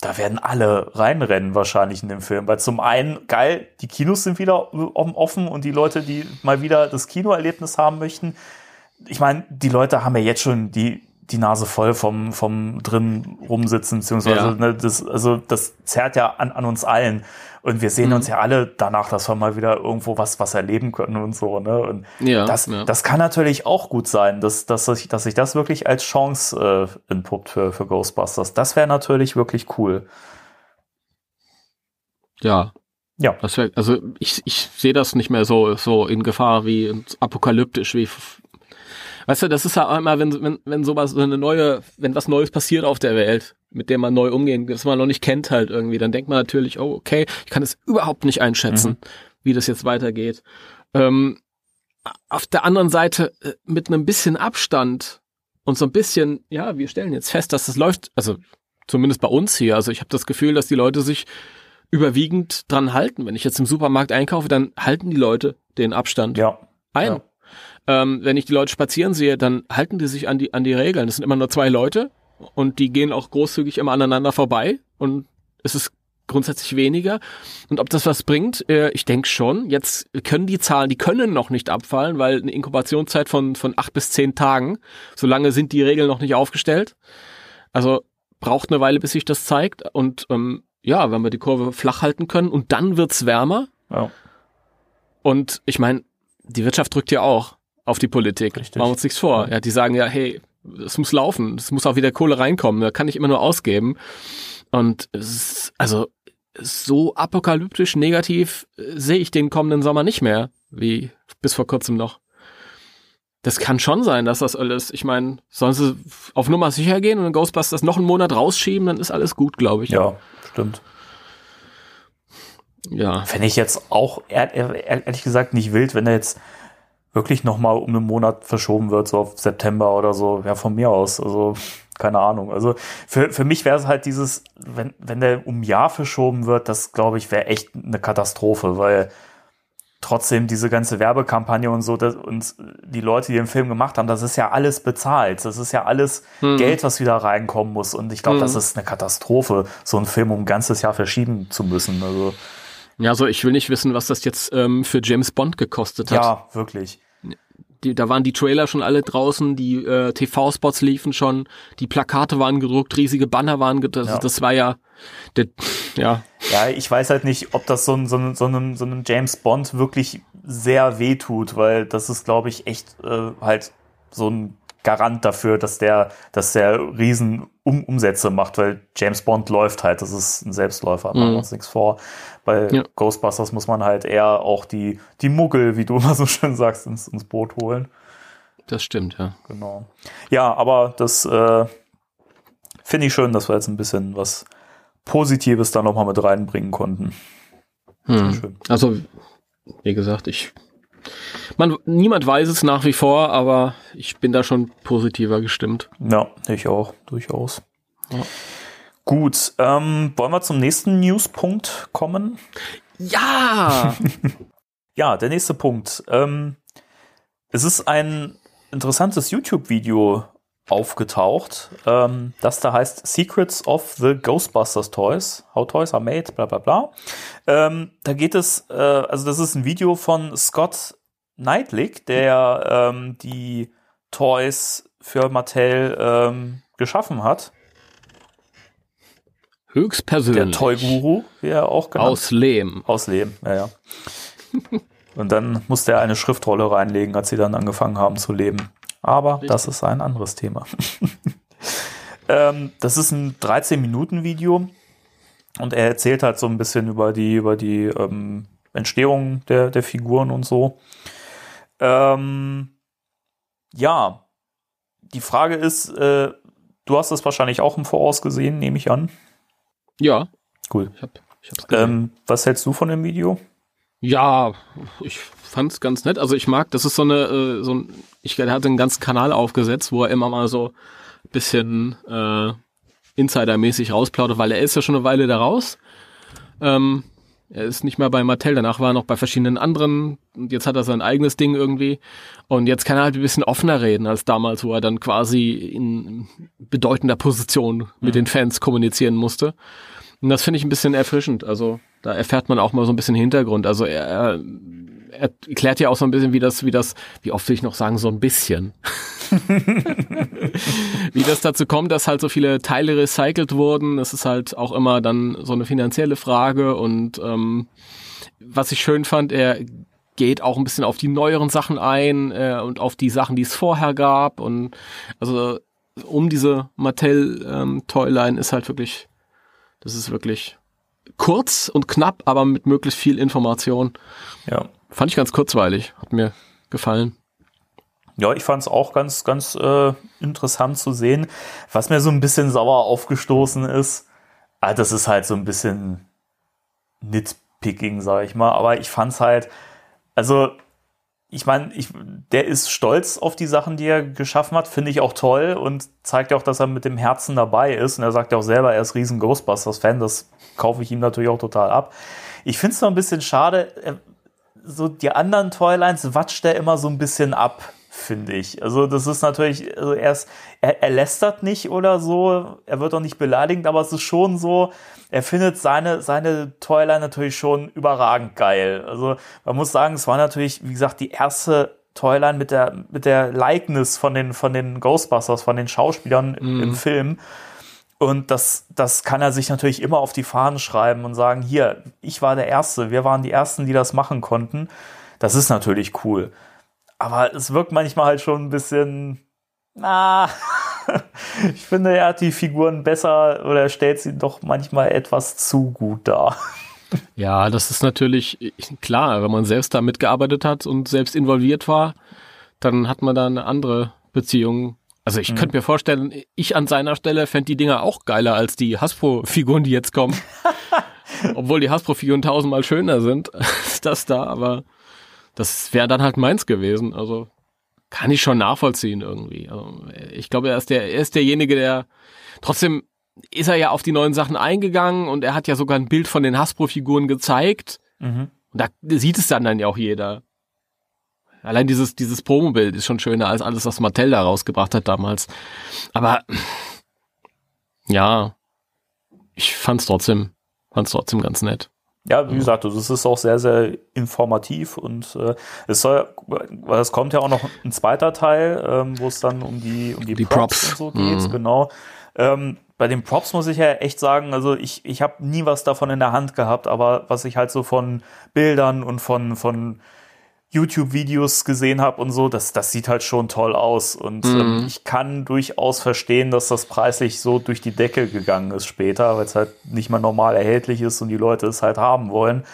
da werden alle reinrennen wahrscheinlich in den Film. Weil zum einen, geil, die Kinos sind wieder offen und die Leute, die mal wieder das Kinoerlebnis haben möchten, ich meine, die Leute haben ja jetzt schon die, die Nase voll vom, vom drin rumsitzen, beziehungsweise, Ja. ne, das, also das zerrt ja an, an uns allen. Und wir sehen Mhm. uns ja alle danach, dass wir mal wieder irgendwo was, was erleben können und so, ne? Und Ja, das, ja. das kann natürlich auch gut sein, dass, dass, sich, dass sich das wirklich als Chance äh, entpuppt für, für Ghostbusters. Das wäre natürlich wirklich cool. ja, Ja. Das wär, also ich, ich sehe das nicht mehr so, so in Gefahr wie apokalyptisch wie. Weißt du, das ist ja auch immer, wenn, wenn, wenn sowas, so eine neue, wenn was Neues passiert auf der Welt, mit dem man neu umgehen, das man noch nicht kennt halt irgendwie, dann denkt man natürlich, oh, okay, ich kann es überhaupt nicht einschätzen, wie das jetzt weitergeht. Ähm, auf der anderen Seite, äh, mit einem bisschen Abstand und so ein bisschen, ja, wir stellen jetzt fest, dass das läuft, also zumindest bei uns hier, also ich habe das Gefühl, dass die Leute sich überwiegend dran halten. Wenn ich jetzt im Supermarkt einkaufe, dann halten die Leute den Abstand Ja. ein. Ja. Ähm, wenn ich die Leute spazieren sehe, dann halten die sich an die, an die Regeln. Das sind immer nur zwei Leute und die gehen auch großzügig immer aneinander vorbei und es ist grundsätzlich weniger. Und ob das was bringt, äh, ich denke schon. Jetzt können die Zahlen, die können noch nicht abfallen, weil eine Inkubationszeit von, von acht bis zehn Tagen, solange sind die Regeln noch nicht aufgestellt. Also braucht eine Weile, bis sich das zeigt. Und ähm, ja, wenn wir die Kurve flach halten können und dann wird's wärmer. Ja. Und ich meine, die Wirtschaft drückt ja auch auf die Politik. Richtig. Machen wir uns nichts vor. Ja, die sagen ja, hey, es muss laufen, es muss auch wieder Kohle reinkommen, da kann ich immer nur ausgeben. Und es ist, also so apokalyptisch negativ äh, sehe ich den kommenden Sommer nicht mehr, wie bis vor kurzem noch. Das kann schon sein, dass das alles, ich meine, sollen sie auf Nummer sicher gehen und in Ghostbusters noch einen Monat rausschieben, dann ist alles gut, glaube ich. Ja, stimmt. Ja. Fände ich jetzt auch ehr- ehr- ehrlich gesagt nicht wild, wenn er jetzt wirklich nochmal um einen Monat verschoben wird, so auf September oder so. Ja, von mir aus. Also, keine Ahnung. Also für, für mich wäre es halt dieses, wenn, wenn der um ein Jahr verschoben wird, das glaube ich wäre echt eine Katastrophe, weil trotzdem diese ganze Werbekampagne und so das, und die Leute, die den Film gemacht haben, das ist ja alles bezahlt. Das ist ja alles Geld, was wieder reinkommen muss. Und ich glaube, Mhm. das ist eine Katastrophe, so einen Film um ein ganzes Jahr verschieben zu müssen. Also Ja, also ich will nicht wissen, was das jetzt ähm, für James Bond gekostet hat. ja, wirklich. Die, da waren die Trailer schon alle draußen, die äh, TV-Spots liefen schon, die Plakate waren gedruckt, riesige Banner waren gedruckt. Also Ja. Das war ja, der, ja, Ja, ich weiß halt nicht, ob das so, ein, so, ein, so, einem, so einem James Bond wirklich sehr weh tut, weil das ist, glaube ich, echt äh, halt so ein Garant dafür, dass der, dass der riesen um Umsätze macht, weil James Bond läuft halt, das ist ein Selbstläufer, machen wir uns nichts vor. Bei Ja. Ghostbusters muss man halt eher auch die, die Muggel, wie du <laughs> immer so schön sagst, ins, ins Boot holen. das stimmt, ja. Genau. Ja, aber das äh, finde ich schön, dass wir jetzt ein bisschen was Positives da nochmal mit reinbringen konnten. Hm. Schön. Also, wie gesagt, ich, man, niemand weiß es nach wie vor, aber ich bin da schon positiver gestimmt. Ja, ich auch, durchaus. Gut, ähm, wollen wir zum nächsten Newspunkt kommen? Ja! <laughs> Ja, der nächste Punkt. Ähm, es ist ein interessantes YouTube-Video aufgetaucht, ähm, das da heißt Secrets of the Ghostbusters Toys, How Toys are Made, bla bla bla. Ähm, da geht es, äh, also das ist ein Video von Scott Neidlich, der ähm, die Toys für Mattel ähm, geschaffen hat. Der Höchstpersönlich. Toy-Guru, wie er auch genannt Aus Lehm. aus Leben, ja, ja. Und dann musste er eine Schriftrolle reinlegen, als sie dann angefangen haben zu leben. Aber das ist ein anderes Thema. <laughs> ähm, das ist ein 13-Minuten-Video und er erzählt halt so ein bisschen über die, über die ähm, Entstehung der, der Figuren und so. Ähm, ja, die Frage ist, äh, du hast es wahrscheinlich auch im Voraus gesehen, nehme ich an. Ja, Cool. ich hab, ich hab's gesehen. Ähm, was hältst du von dem Video? Ja, ich fand's ganz nett. Also ich mag, das ist so eine, äh, so ein, ich er hat einen ganzen Kanal aufgesetzt, wo er immer mal so ein bisschen äh, Insider-mäßig rausplaudert, weil er ist ja schon eine Weile da raus. Ähm, er ist nicht mehr bei Mattel, danach war er noch bei verschiedenen anderen und jetzt hat er sein eigenes Ding irgendwie. Und jetzt kann er halt ein bisschen offener reden als damals, wo er dann quasi in bedeutender Position mit den Fans kommunizieren musste. Und das finde ich ein bisschen erfrischend. Also da erfährt man auch mal so ein bisschen Hintergrund. Also er, er erklärt ja auch so ein bisschen, wie das, wie das, wie oft will ich noch sagen, so ein bisschen. <laughs> wie das dazu kommt, dass halt so viele Teile recycelt wurden. Das ist halt auch immer dann so eine finanzielle Frage. Und ähm, was ich schön fand, er geht auch ein bisschen auf die neueren Sachen ein äh, und auf die Sachen, die es vorher gab. Und also um diese Mattel ähm, Toyline ist halt wirklich, das ist wirklich kurz und knapp, aber mit möglichst viel Information. Ja. Fand ich ganz kurzweilig, hat mir gefallen. Ja, ich fand es auch ganz, ganz äh, interessant zu sehen. Was mir so ein bisschen sauer aufgestoßen ist, ah, das ist halt so ein bisschen Nitpicking, sag ich mal. Aber ich fand's halt, also ich meine, der ist stolz auf die Sachen, die er geschaffen hat, finde ich auch toll und zeigt auch, dass er mit dem Herzen dabei ist. Und er sagt ja auch selber, er ist riesen Ghostbusters-Fan. Das kaufe ich ihm natürlich auch total ab. Ich finde es noch ein bisschen schade, er- so die anderen Toylines watscht er immer so ein bisschen ab. finde ich. Also das ist natürlich, also er, ist, er, er lästert nicht oder so, er wird auch nicht beleidigend, aber es ist schon so, er findet seine, seine Toyline natürlich schon überragend geil. Also man muss sagen, es war natürlich, wie gesagt, die erste Toyline mit der, mit der Likeness von den, von den Ghostbusters, von den Schauspielern Mhm. im Film. Und das, das kann er sich natürlich immer auf die Fahnen schreiben und sagen, hier, ich war der Erste, wir waren die Ersten, die das machen konnten. Das ist natürlich cool. Aber es wirkt manchmal halt schon ein bisschen, na, <laughs> ich finde, er hat die Figuren besser oder er stellt sie doch manchmal etwas zu gut dar. <laughs> Ja, das ist natürlich klar, wenn man selbst da mitgearbeitet hat und selbst involviert war, dann hat man da eine andere Beziehung. Also ich könnte mir vorstellen, ich an seiner Stelle fände die Dinger auch geiler als die Hasbro-Figuren, die jetzt kommen. <laughs> Obwohl die Hasbro-Figuren tausendmal schöner sind als das da, aber das wäre dann halt meins gewesen. Also kann ich schon nachvollziehen irgendwie. Also ich glaube, er ist der, er ist derjenige, der trotzdem ist er ja auf die neuen Sachen eingegangen und er hat ja sogar ein Bild von den Hasbro-Figuren gezeigt. Mhm. Und da sieht es dann dann ja auch jeder. Allein dieses, dieses Promo-Bild ist schon schöner als alles, was Mattel da rausgebracht hat damals. Aber ja, ich fand's trotzdem, fand's trotzdem ganz nett. Ja, wie gesagt, also es ist auch sehr, sehr informativ und äh, es soll, es kommt ja auch noch ein zweiter Teil, ähm, wo es dann um die, um die, Die Props, Props. und so geht, Mhm. genau. Ähm, bei den Props muss ich ja echt sagen, also ich, ich habe nie was davon in der Hand gehabt, aber was ich halt so von Bildern und von, von YouTube-Videos gesehen habe und so, das, das sieht halt schon toll aus. Und ähm, ich kann durchaus verstehen, dass das preislich so durch die Decke gegangen ist später, weil es halt nicht mehr normal erhältlich ist und die Leute es halt haben wollen,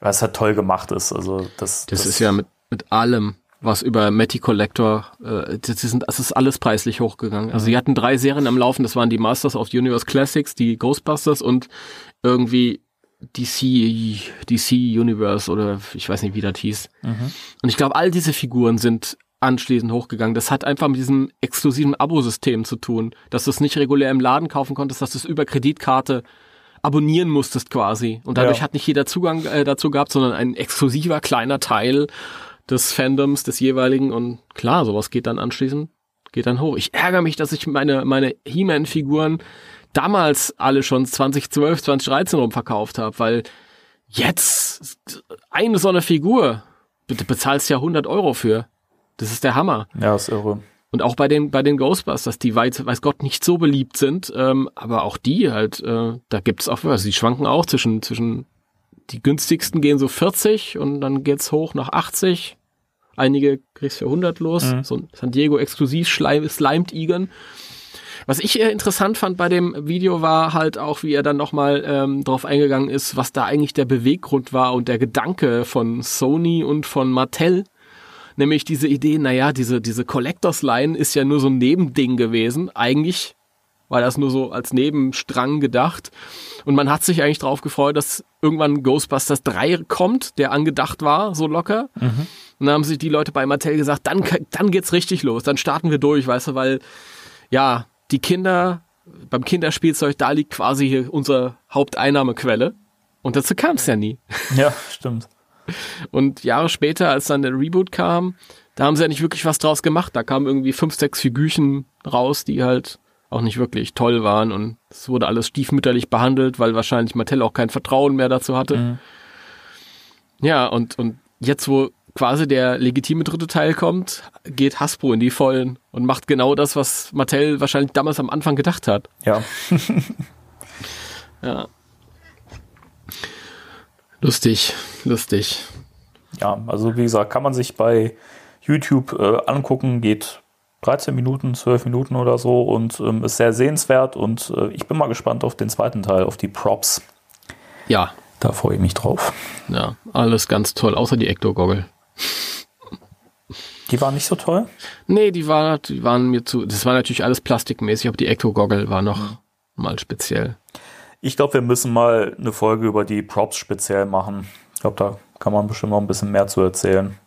weil es halt toll gemacht ist. Also das, Das, ist ja mit, mit allem, was über Matty Collector, äh, das, sind, das ist alles preislich hochgegangen. Also sie hatten drei Serien am Laufen, das waren die Masters of the Universe Classics, die Ghostbusters und irgendwie DC, DC Universe oder ich weiß nicht, wie das hieß. Und ich glaube, all diese Figuren sind anschließend hochgegangen. Das hat einfach mit diesem exklusiven Abo-System zu tun, dass du es nicht regulär im Laden kaufen konntest, dass du es über Kreditkarte abonnieren musstest quasi. Und dadurch Ja. hat nicht jeder Zugang äh, dazu gehabt, sondern ein exklusiver kleiner Teil des Fandoms des jeweiligen. Und klar, sowas geht dann anschließend, geht dann hoch. Ich ärgere mich, dass ich meine, meine He-Man-Figuren damals alle schon 2012, 2013 rum verkauft habe, weil jetzt eine so eine Figur, bitte bezahlst ja 100 Euro für. Das ist der Hammer. ja, ist irre. Und auch bei den, bei den Ghostbusters, die weiß, weiß Gott nicht so beliebt sind, ähm, aber auch die halt, äh, da gibt's auch, also die schwanken auch zwischen, zwischen, die günstigsten gehen so 40 und dann geht's hoch nach 80. Einige kriegst für 100 los. Mhm. So ein San Diego exklusiv Schleim, Slimed Egan. Was ich eher interessant fand bei dem Video war halt auch, wie er dann nochmal ähm, drauf eingegangen ist, was da eigentlich der Beweggrund war und der Gedanke von Sony und von Mattel. Nämlich diese Idee, naja, diese, diese Collectors Line ist ja nur so ein Nebending gewesen. Eigentlich war das nur so als Nebenstrang gedacht. Und man hat sich eigentlich darauf gefreut, dass irgendwann Ghostbusters 3 kommt, der angedacht war, so locker. Und dann haben sich die Leute bei Mattel gesagt, dann, dann geht's richtig los, dann starten wir durch, weißt du, weil, ja, die Kinder, beim Kinderspielzeug, da liegt quasi hier unsere Haupteinnahmequelle. Und dazu kam es ja nie. Ja, stimmt. <laughs> Und Jahre später, als dann der Reboot kam, da haben sie ja nicht wirklich was draus gemacht. Da kamen irgendwie fünf, sechs Figürchen raus, die halt auch nicht wirklich toll waren. Und es wurde alles stiefmütterlich behandelt, weil wahrscheinlich Mattel auch kein Vertrauen mehr dazu hatte. Mhm. Ja, und, und jetzt, wo quasi der legitime dritte Teil kommt, geht Hasbro in die Vollen und macht genau das, was Mattel wahrscheinlich damals am Anfang gedacht hat. Ja. <laughs> Ja. Lustig, lustig. Ja, also wie gesagt, kann man sich bei YouTube äh, angucken, geht 13 Minuten, 12 Minuten oder so und ähm, ist sehr sehenswert und äh, ich bin mal gespannt auf den zweiten Teil, auf die Props. Ja, Da freue ich mich drauf. ja, alles ganz toll, außer die Ecto-Goggle. Die waren nicht so toll. Nee, die, war, die waren mir zu. Das war natürlich alles plastikmäßig, aber die Ecto-Goggle war noch mal speziell. Ich glaube, wir müssen mal eine Folge über die Props speziell machen. Ich glaube, da kann man bestimmt noch ein bisschen mehr zu erzählen.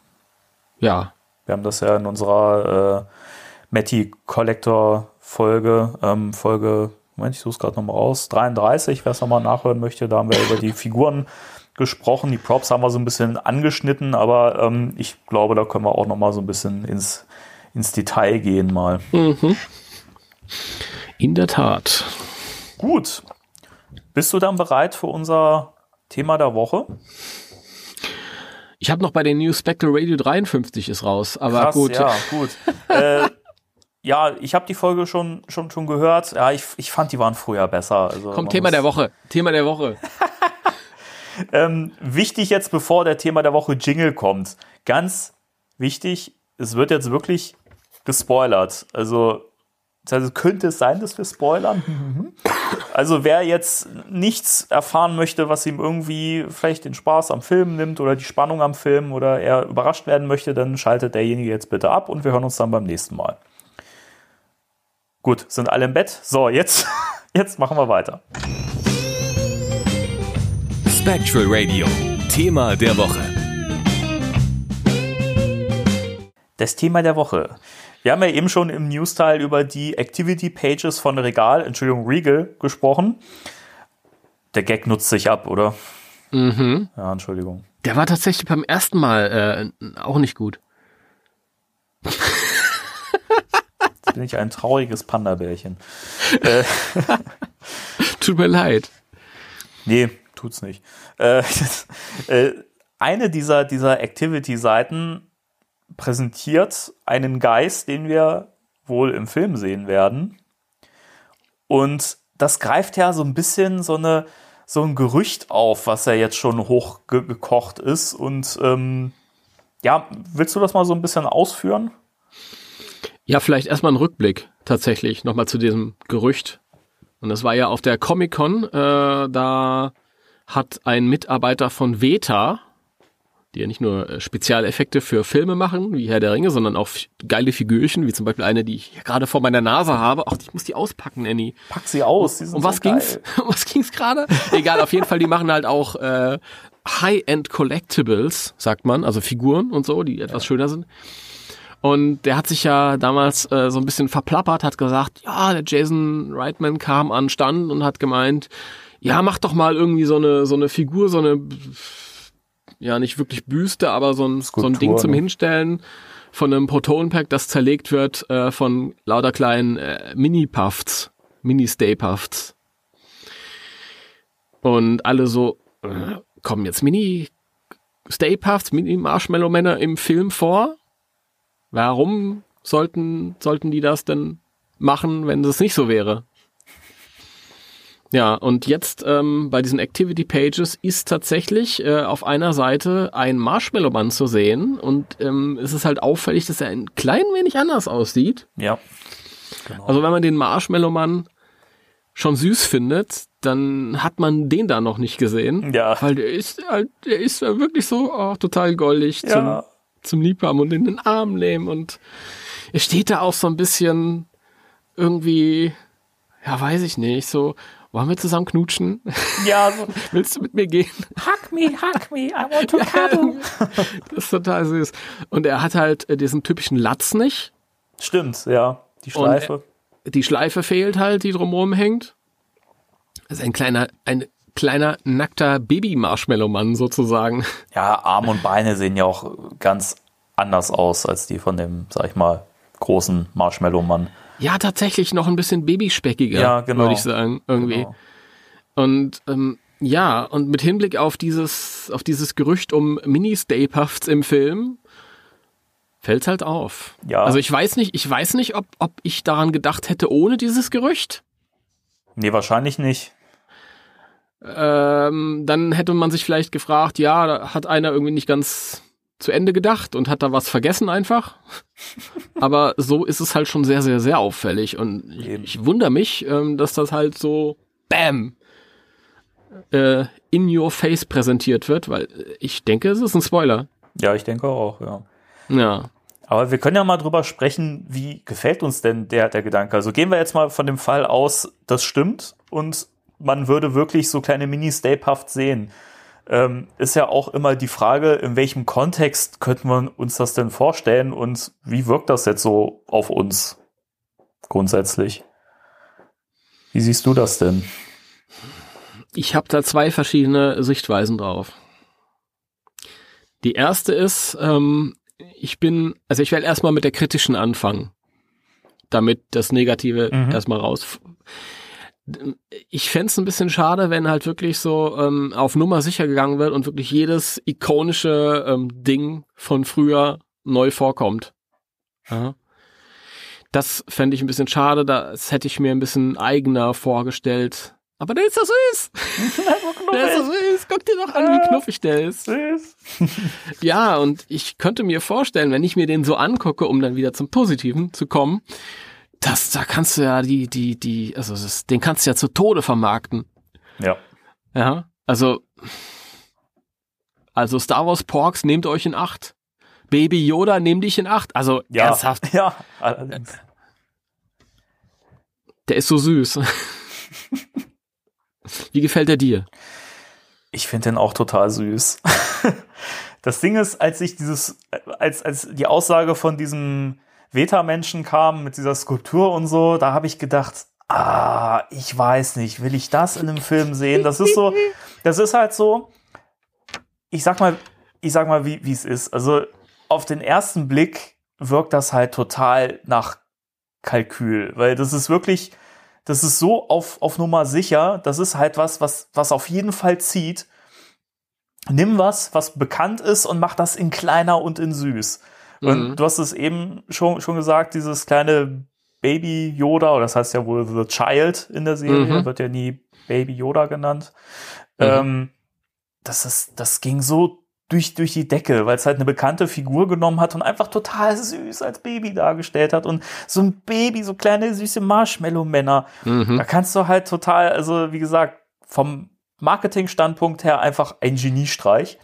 Ja, Wir haben das ja in unserer äh, Matty Collector Folge, ähm, Folge, Moment, ich suche es gerade nochmal raus, 33, wer es nochmal nachhören möchte, da haben wir über die <laughs> Figuren gesprochen. Die Props haben wir so ein bisschen angeschnitten, aber ähm, ich glaube, da können wir auch nochmal so ein bisschen ins, ins Detail gehen mal. Mhm. In der Tat. Gut. Bist du dann bereit für unser Thema der Woche? Ich habe noch bei den New Spectral Radio 53 ist raus, aber Krass, gut. Ja, gut. <laughs> äh, ja, ich habe die Folge schon, schon, schon gehört. Ja, ich, ich fand, die waren früher besser. Also Komm, Thema der Woche. Thema der Woche. <laughs> Ähm, wichtig jetzt, bevor der Thema der Woche Jingle kommt. Ganz wichtig, es wird jetzt wirklich gespoilert. Also, das heißt, könnte es sein, dass wir spoilern? Also, wer jetzt nichts erfahren möchte, was ihm irgendwie vielleicht den Spaß am Film nimmt oder die Spannung am Film oder er überrascht werden möchte, dann schaltet derjenige jetzt bitte ab und wir hören uns dann beim nächsten Mal. Gut, sind alle im Bett? So, jetzt, <laughs> jetzt machen wir weiter. Spectral Radio. Thema der Woche. Das Thema der Woche. Wir haben ja eben schon im News-Teil über die Activity Pages von Regal, Entschuldigung, Regal gesprochen. Der Gag nutzt sich ab, oder? Mhm. Ja, Entschuldigung. Der war tatsächlich beim ersten Mal äh, auch nicht gut. Jetzt <laughs> bin ich ein trauriges Panda-Bärchen. äh, <laughs> Tut mir leid. nee, tut's nicht. Äh, <laughs> äh, eine dieser, dieser Activity-Seiten präsentiert einen Geist, den wir wohl im Film sehen werden. Und das greift ja so ein bisschen so eine so ein Gerücht auf, was ja jetzt schon hochgekocht ist. Und ähm, ja, willst du das mal so ein bisschen ausführen? Ja, vielleicht erstmal ein Rückblick tatsächlich nochmal zu diesem Gerücht. Und das war ja auf der Comic-Con, äh, da hat ein Mitarbeiter von Veta, die ja nicht nur äh, Spezialeffekte für Filme machen, wie Herr der Ringe, sondern auch geile Figürchen, wie zum Beispiel eine, die ich hier gerade vor meiner Nase habe. Ach, ich muss die auspacken, Annie. Pack sie aus. Die sind Um was so ging's? Um <laughs> was ging's gerade? Egal, auf jeden Fall, die machen halt auch äh, High-End Collectibles, sagt man, also Figuren und so, die etwas schöner sind. Und der hat sich ja damals äh, so ein bisschen verplappert, hat gesagt, ja, der Jason Reitman kam an den Stand und hat gemeint, ja, mach doch mal irgendwie so eine so eine Figur, so eine ja nicht wirklich Büste, aber so ein, so ein Skulptur, Ding zum ne? Hinstellen von einem Proton-Pack, das zerlegt wird äh, von lauter kleinen äh, Mini-Puffs, Mini-Stay-Puffs. Und alle so, äh, kommen jetzt Mini-Stay-Puffs, Mini-Marshmallow-Männer im Film vor? Warum sollten, sollten die das denn machen, wenn es nicht so wäre? Ja, und jetzt ähm, bei diesen Activity Pages ist tatsächlich äh, auf einer Seite ein Marshmallow-Mann zu sehen und ähm, es ist halt auffällig, dass er ein klein wenig anders aussieht. Ja. Genau. Also wenn man den Marshmallow-Mann schon süß findet, dann hat man den da noch nicht gesehen. Ja. Weil der ist halt, der ist ja wirklich so oh, total goldig zum, ja. zum Liebhaben und in den Arm nehmen und er steht da auch so ein bisschen irgendwie, ja, weiß ich nicht, so, wollen wir zusammen knutschen? ja, so, <laughs> Willst du mit mir gehen? hug me, hug me, I want to <laughs> cuddle. Das ist total süß. Und er hat halt äh, diesen typischen Latz nicht. Stimmt, ja. Die Und, Schleife. Die Schleife fehlt halt, die drumherum hängt. Das ist ein kleiner, ein kleiner nackter Baby-Marshmallow-Mann sozusagen. <laughs> ja, Arme und Beine sehen ja auch ganz anders aus als die von dem, sag ich mal, großen Marshmallow-Mann. Ja, tatsächlich noch ein bisschen babyspeckiger, Ja, genau. würde ich sagen, irgendwie. Genau. Und ähm, ja, und mit Hinblick auf dieses, auf dieses Gerücht um Mini-Stay Puffs im Film, fällt's halt auf. Ja. Also ich weiß nicht, ich weiß nicht, ob, ob ich daran gedacht hätte ohne dieses Gerücht. Nee, wahrscheinlich nicht. Ähm, dann hätte man sich vielleicht gefragt, ja, da hat einer irgendwie nicht ganz zu Ende gedacht und hat da was vergessen einfach. <laughs> Aber so ist es halt schon sehr, sehr, sehr auffällig. Und ich, ich wundere mich, ähm, dass das halt so BAM äh, in your face präsentiert wird, weil ich denke, es ist ein Spoiler. Ja, ich denke auch, ja. Ja. Aber wir können ja mal drüber sprechen, wie gefällt uns denn der, der Gedanke? Also gehen wir jetzt mal von dem Fall aus, das stimmt und man würde wirklich so kleine Mini-Stay-Puffs sehen. Ähm, ist ja auch immer die Frage, in welchem Kontext könnten wir uns das denn vorstellen und wie wirkt das jetzt so auf uns grundsätzlich? Wie siehst du das denn? Ich habe da zwei verschiedene Sichtweisen drauf. Die erste ist, ähm, ich bin, also ich werde erstmal mit der kritischen anfangen, damit das Negative Mhm. erstmal raus. Ich fänd's ein bisschen schade, wenn halt wirklich so ähm, auf Nummer sicher gegangen wird und wirklich jedes ikonische ähm, Ding von früher neu vorkommt. Ja. Das fände ich ein bisschen schade, das hätte ich mir ein bisschen eigener vorgestellt. Aber der ist so süß. <laughs> Der ist so süß. Guck dir doch an, wie knuffig der ist. Süß. <laughs> <laughs> Ja, und ich könnte mir vorstellen, wenn ich mir den so angucke, um dann wieder zum Positiven zu kommen, dass da kannst du ja die, die, die, also das, den kannst du ja zu Tode vermarkten. Ja. Ja, also, also Star Wars Porks, nehmt euch in Acht. Baby Yoda, nehm dich in Acht. Also, Ja. ernsthaft, <laughs> Ja, allerdings. der ist so süß. <laughs> Wie gefällt er dir? Ich finde den auch total süß. <laughs> Das Ding ist, als ich dieses, als, als die Aussage von diesem Veta-Menschen kam mit dieser Skulptur und so, da habe ich gedacht, ah, ich weiß nicht, will ich das in einem Film sehen? Das ist so, <laughs> das ist halt so, ich sag mal, ich sag mal, wie wie es ist. Also auf den ersten Blick wirkt das halt total nach Kalkül, weil das ist wirklich, das ist so auf, auf Nummer sicher, das ist halt was, was, was auf jeden Fall zieht. Nimm was, was bekannt ist und mach das in kleiner und in süß. Und Mhm. du hast es eben schon, schon gesagt, dieses kleine Baby Yoda, oder das heißt ja wohl The Child in der Serie, Mhm. wird ja nie Baby Yoda genannt. Mhm. Ähm, das, ist, das ging so durch, durch die Decke, weil es halt eine bekannte Figur genommen hat und einfach total süß als Baby dargestellt hat. Und so ein Baby, so kleine süße Marshmallow-Männer. Mhm. Da kannst du halt total, also wie gesagt, vom Marketing-Standpunkt her einfach ein Geniestreich.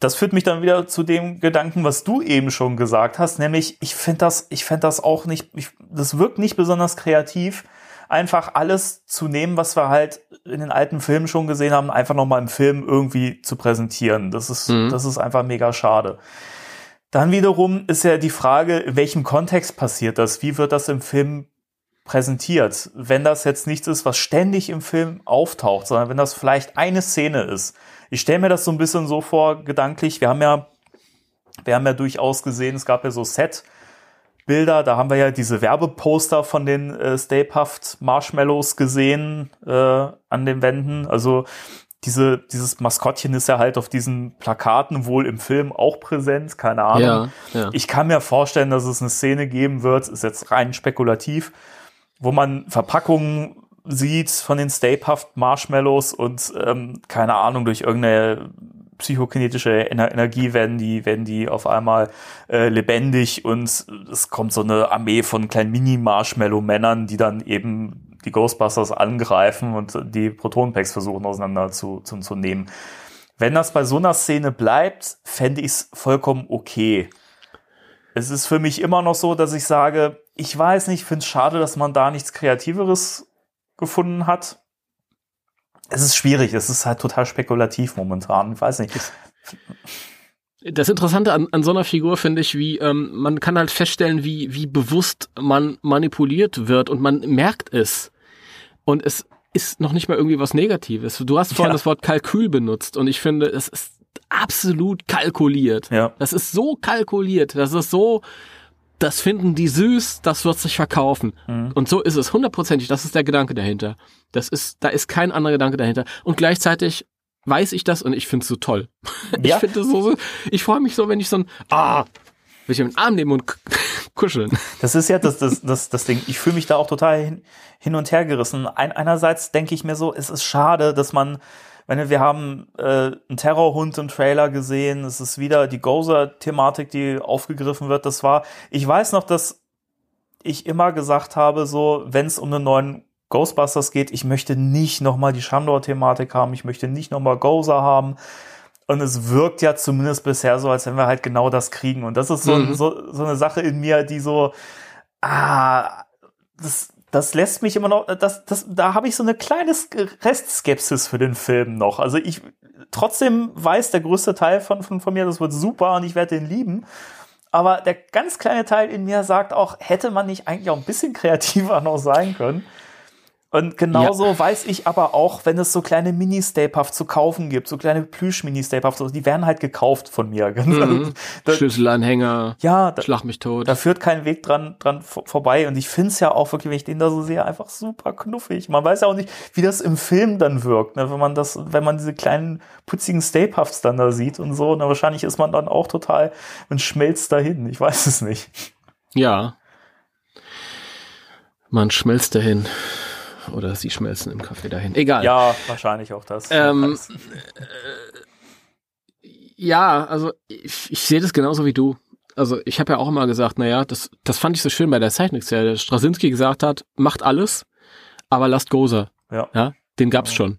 Das führt mich dann wieder zu dem Gedanken, was du eben schon gesagt hast, nämlich ich finde das, ich finde das auch nicht, ich, das wirkt nicht besonders kreativ, einfach alles zu nehmen, was wir halt in den alten Filmen schon gesehen haben, einfach nochmal im Film irgendwie zu präsentieren. Das ist, Mhm. das ist einfach mega schade. Dann wiederum ist ja die Frage, in welchem Kontext passiert das? Wie wird das im Film präsentiert? Wenn das jetzt nichts ist, was ständig im Film auftaucht, sondern wenn das vielleicht eine Szene ist. Ich stelle mir das so ein bisschen so vor, gedanklich. Wir haben ja, wir haben ja durchaus gesehen, es gab ja so Set-Bilder, da haben wir ja diese Werbeposter von den äh, Stay Puft Marshmallows gesehen äh, an den Wänden. Also diese, dieses Maskottchen ist ja halt auf diesen Plakaten wohl im Film auch präsent, keine Ahnung. Ja, ja. Ich kann mir vorstellen, dass es eine Szene geben wird, ist jetzt rein spekulativ, wo man Verpackungen sieht von den Stay Puft Marshmallows und ähm, keine Ahnung, durch irgendeine psychokinetische Ener Energie werden die, werden die auf einmal äh, lebendig und es kommt so eine Armee von kleinen Mini-Marshmallow-Männern, die dann eben die Ghostbusters angreifen und die Protonpacks versuchen auseinander zu, zu, zu nehmen. Wenn das bei so einer Szene bleibt, fände ich es vollkommen okay. Es ist für mich immer noch so, dass ich sage, ich weiß nicht, finde es schade, dass man da nichts Kreativeres gefunden hat. Es ist schwierig, es ist halt total spekulativ momentan. Ich weiß nicht. Das Interessante an, an so einer Figur finde ich, wie ähm, man kann halt feststellen, wie, wie bewusst man manipuliert wird und man merkt es. Und es ist noch nicht mal irgendwie was Negatives. Du hast vorhin Ja. das Wort Kalkül benutzt und ich finde, es ist absolut kalkuliert. Ja. Das ist so kalkuliert. Das ist so, das finden die süß, das wird sich verkaufen. Mhm. Und so ist es hundertprozentig. Das ist der Gedanke dahinter. Das ist, da ist kein anderer Gedanke dahinter. Und gleichzeitig weiß ich das und ich finde es so toll. <laughs> Ja. Ich finde so, so, ich freue mich so, wenn ich so ein, ah, will ich in den Arm nehmen und <laughs> kuscheln. Das ist ja das, das, das, das Ding. Ich fühle mich da auch total hin, hin und her gerissen. Ein, einerseits denke ich mir so, es ist schade, dass man, wenn wir haben äh, einen Terrorhund im Trailer gesehen, es ist wieder die Gozer-Thematik, die aufgegriffen wird. Das war, ich weiß noch, dass ich immer gesagt habe, so, wenn es um einen neuen Ghostbusters geht, ich möchte nicht nochmal die Shandor-Thematik haben, ich möchte nicht nochmal Gozer haben. Und es wirkt ja zumindest bisher so, als wenn wir halt genau das kriegen. Und das ist so, Mhm. so, so eine Sache in mir, die so, ah, das, das lässt mich immer noch, das, das, da habe ich so eine kleine Restskepsis für den Film noch. Also ich, trotzdem weiß der größte Teil von, von, von mir, das wird super und ich werde den lieben. Aber der ganz kleine Teil in mir sagt auch, hätte man nicht eigentlich auch ein bisschen kreativer <laughs> noch sein können? Und genauso ja. weiß ich aber auch, wenn es so kleine Mini-Stay Puff zu kaufen gibt, so kleine Plüsch-Mini-Stay Puff, die werden halt gekauft von mir. <laughs> Mhm. da, Schlüsselanhänger, ja, da, schlag mich tot. Da führt kein Weg dran, dran vorbei. Und ich finde es ja auch wirklich, wenn ich den da so sehe, einfach super knuffig. Man weiß ja auch nicht, wie das im Film dann wirkt, ne? wenn man das, wenn man diese kleinen putzigen Stay Puffs dann da sieht und so. Na, wahrscheinlich ist man dann auch total und schmelzt dahin. Ich weiß es nicht. Ja. Man schmelzt dahin. Oder sie schmelzen im Kaffee dahin. Egal. Ja, wahrscheinlich auch das. Ähm, äh, ja, also ich, ich sehe das genauso wie du. Also ich habe ja auch immer gesagt, naja, das, das fand ich so schön bei der Zeichnungsserie. Straczynski gesagt hat, macht alles, aber lasst Gozer. Ja. ja den gab's ja. schon.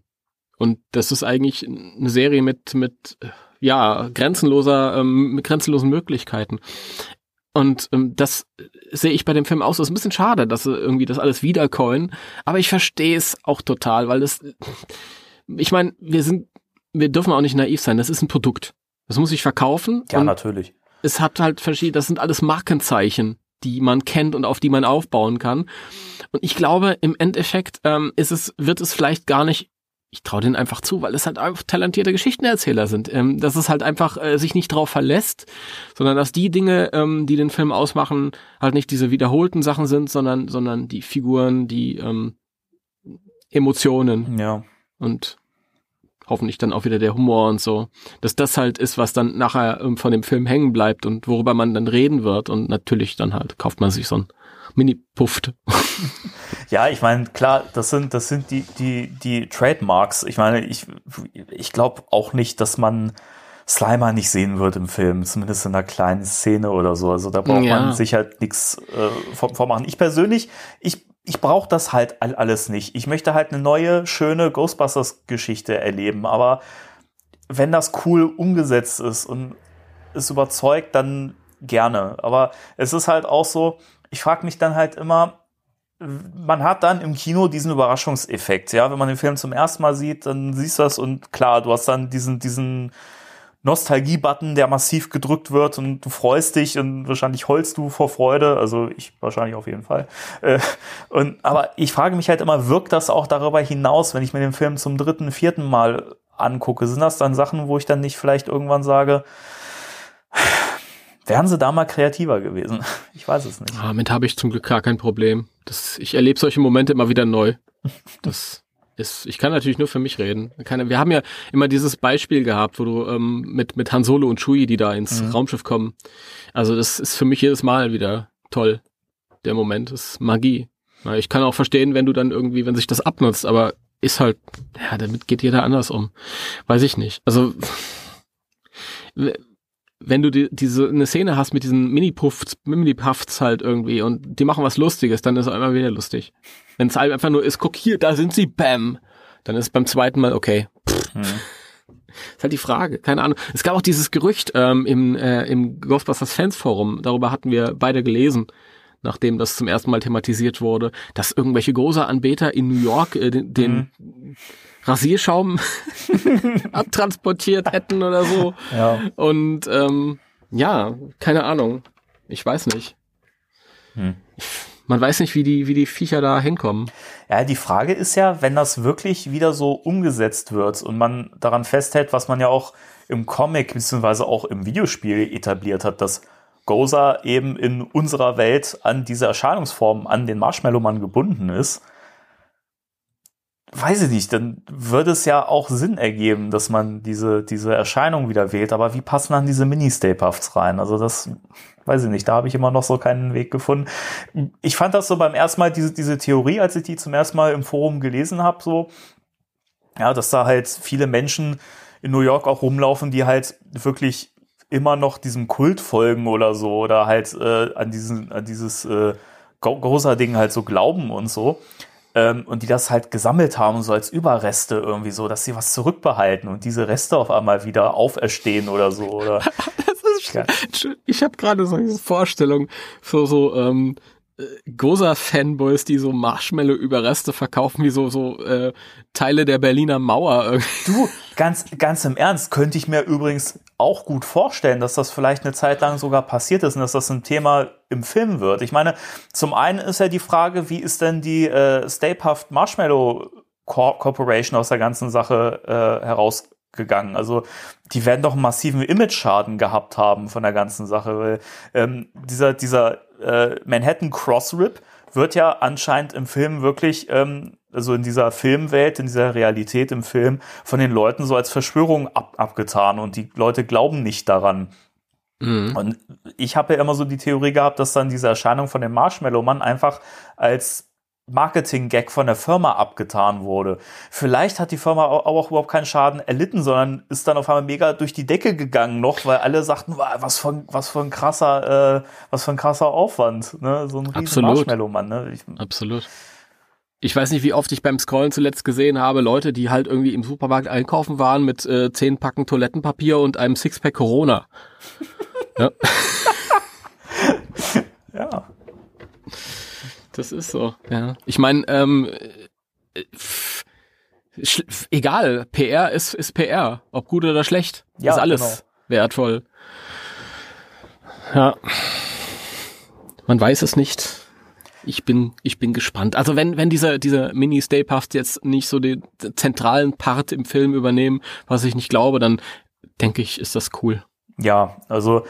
Und das ist eigentlich eine Serie mit, mit ja, grenzenloser, ähm, mit grenzenlosen Möglichkeiten. Und ähm, das sehe ich bei dem Film aus. Das ist ein bisschen schade, dass sie irgendwie das alles wiedercoin. Aber ich verstehe es auch total, weil das, ich meine, wir sind, wir dürfen auch nicht naiv sein. Das ist ein Produkt. Das muss sich verkaufen. Ja, natürlich. Es hat halt verschiedene, das sind alles Markenzeichen, die man kennt und auf die man aufbauen kann. Und ich glaube, im Endeffekt ähm, ist es, wird es vielleicht gar nicht ich traue denen einfach zu, weil es halt einfach talentierte Geschichtenerzähler sind. Ähm, dass es halt einfach äh, sich nicht drauf verlässt, sondern dass die Dinge, ähm, die den Film ausmachen, halt nicht diese wiederholten Sachen sind, sondern, sondern die Figuren, die ähm, Emotionen. Ja. Und hoffentlich dann auch wieder der Humor und so. Dass das halt ist, was dann nachher ähm, von dem Film hängen bleibt und worüber man dann reden wird. Und natürlich dann halt kauft man sich so ein Mini-Pufft. Ja, ich meine, klar, das sind, das sind die, die, die Trademarks. Ich meine, ich, ich glaube auch nicht, dass man Slimer nicht sehen wird im Film, zumindest in einer kleinen Szene oder so. Also da braucht ja. man sich halt nichts äh, vormachen. Ich persönlich, ich, ich brauche das halt alles nicht. Ich möchte halt eine neue, schöne Ghostbusters-Geschichte erleben, aber wenn das cool umgesetzt ist und es überzeugt, dann gerne. Aber es ist halt auch so, ich frage mich dann halt immer, man hat dann im Kino diesen Überraschungseffekt, ja, wenn man den Film zum ersten Mal sieht, dann siehst du das und klar, du hast dann diesen, diesen Nostalgie-Button, der massiv gedrückt wird und du freust dich und wahrscheinlich heulst du vor Freude, also ich wahrscheinlich auf jeden Fall. Äh, und, aber ich frage mich halt immer, wirkt das auch darüber hinaus, wenn ich mir den Film zum dritten, vierten Mal angucke? Sind das dann Sachen, wo ich dann nicht vielleicht irgendwann sage, wären sie da mal kreativer gewesen? <laughs> Ich weiß es nicht. Damit habe ich zum Glück gar kein Problem. Das, ich erlebe solche Momente immer wieder neu. <laughs> Das ist, ich kann natürlich nur für mich reden. Keine, wir haben ja immer dieses Beispiel gehabt, wo du ähm, mit, mit Han Solo und Chewie, die da ins mhm. Raumschiff kommen. Also das ist für mich jedes Mal wieder toll. Der Moment ist Magie. Ich kann auch verstehen, wenn du dann irgendwie, wenn sich das abnutzt, aber ist halt, ja, damit geht jeder anders um. Weiß ich nicht. Also wenn du die, diese eine Szene hast mit diesen Mini-Puffs, Mini-Puffs halt irgendwie und die machen was Lustiges, dann ist es immer wieder lustig. Wenn es halt einfach nur ist, guck hier, da sind sie, bam, dann ist beim zweiten Mal okay. Hm. Ist halt die Frage, keine Ahnung. Es gab auch dieses Gerücht ähm, im, äh, im Ghostbusters Fans Forum, darüber hatten wir beide gelesen, nachdem das zum ersten Mal thematisiert wurde, dass irgendwelche große Anbeter in New York äh, den, den mhm. Rasierschaum <laughs> abtransportiert hätten oder so. Ja. Und ähm, ja, keine Ahnung. Ich weiß nicht. Hm. Man weiß nicht, wie die, wie die Viecher da hinkommen. Ja, die Frage ist ja, wenn das wirklich wieder so umgesetzt wird und man daran festhält, was man ja auch im Comic bzw. auch im Videospiel etabliert hat, dass Goza eben in unserer Welt an diese Erscheinungsform, an den Marshmallow-Mann gebunden ist, weiß ich nicht, dann würde es ja auch Sinn ergeben, dass man diese, diese Erscheinung wieder wählt. Aber wie passen dann diese Mini-Stay-Puffs rein? Also das weiß ich nicht, da habe ich immer noch so keinen Weg gefunden. Ich fand das so beim ersten Mal, diese, diese Theorie, als ich die zum ersten Mal im Forum gelesen habe, so, ja, dass da halt viele Menschen in New York auch rumlaufen, die halt wirklich immer noch diesem Kult folgen oder so, oder halt äh, an diesen, an dieses äh, großer Ding halt so glauben und so. Ähm, und die das halt gesammelt haben, so als Überreste irgendwie so, dass sie was zurückbehalten und diese Reste auf einmal wieder auferstehen oder so. Oder <laughs> das ist ja. Ich habe gerade so eine Vorstellung für so ähm, Goza-Fanboys, die so Marshmallow-Überreste verkaufen, wie so, so äh, Teile der Berliner Mauer. irgendwie. <laughs> Du, ganz, ganz im Ernst, könnte ich mir übrigens auch gut vorstellen, dass das vielleicht eine Zeit lang sogar passiert ist und dass das ein Thema im Film wird. Ich meine, zum einen ist ja die Frage, wie ist denn die äh, Stay Puft Marshmallow Cor Corporation aus der ganzen Sache äh, herausgegangen? Also die werden doch einen massiven Image-Schaden gehabt haben von der ganzen Sache, weil ähm, dieser, dieser äh, Manhattan Crossrip wird ja anscheinend im Film wirklich, ähm, also in dieser Filmwelt, in dieser Realität im Film, von den Leuten so als Verschwörung ab, abgetan und die Leute glauben nicht daran. Und ich habe ja immer so die Theorie gehabt, dass dann diese Erscheinung von dem Marshmallow-Mann einfach als Marketing-Gag von der Firma abgetan wurde. Vielleicht hat die Firma au- auch überhaupt keinen Schaden erlitten, sondern ist dann auf einmal mega durch die Decke gegangen noch, weil alle sagten, "Wow, was für ein, was für ein krasser, äh, was für ein krasser Aufwand, ne? So ein riesen Absolut. Marshmallow-Mann, ne? Ich, Absolut. Ich weiß nicht, wie oft ich beim Scrollen zuletzt gesehen habe, Leute, die halt irgendwie im Supermarkt einkaufen waren mit äh, zehn Packen Toilettenpapier und einem Sixpack Corona. <laughs> ja, ja. Das ist so. Ja. Ich meine, ähm, äh, pff, egal, PR ist, ist PR, ob gut oder schlecht, Ja, ist alles genau. wertvoll. Ja, man weiß es nicht. Ich bin, ich bin gespannt. Also wenn, wenn diese, diese Mini-Stay Puffs jetzt nicht so den zentralen Part im Film übernehmen, was ich nicht glaube, dann denke ich, ist das cool. Ja, also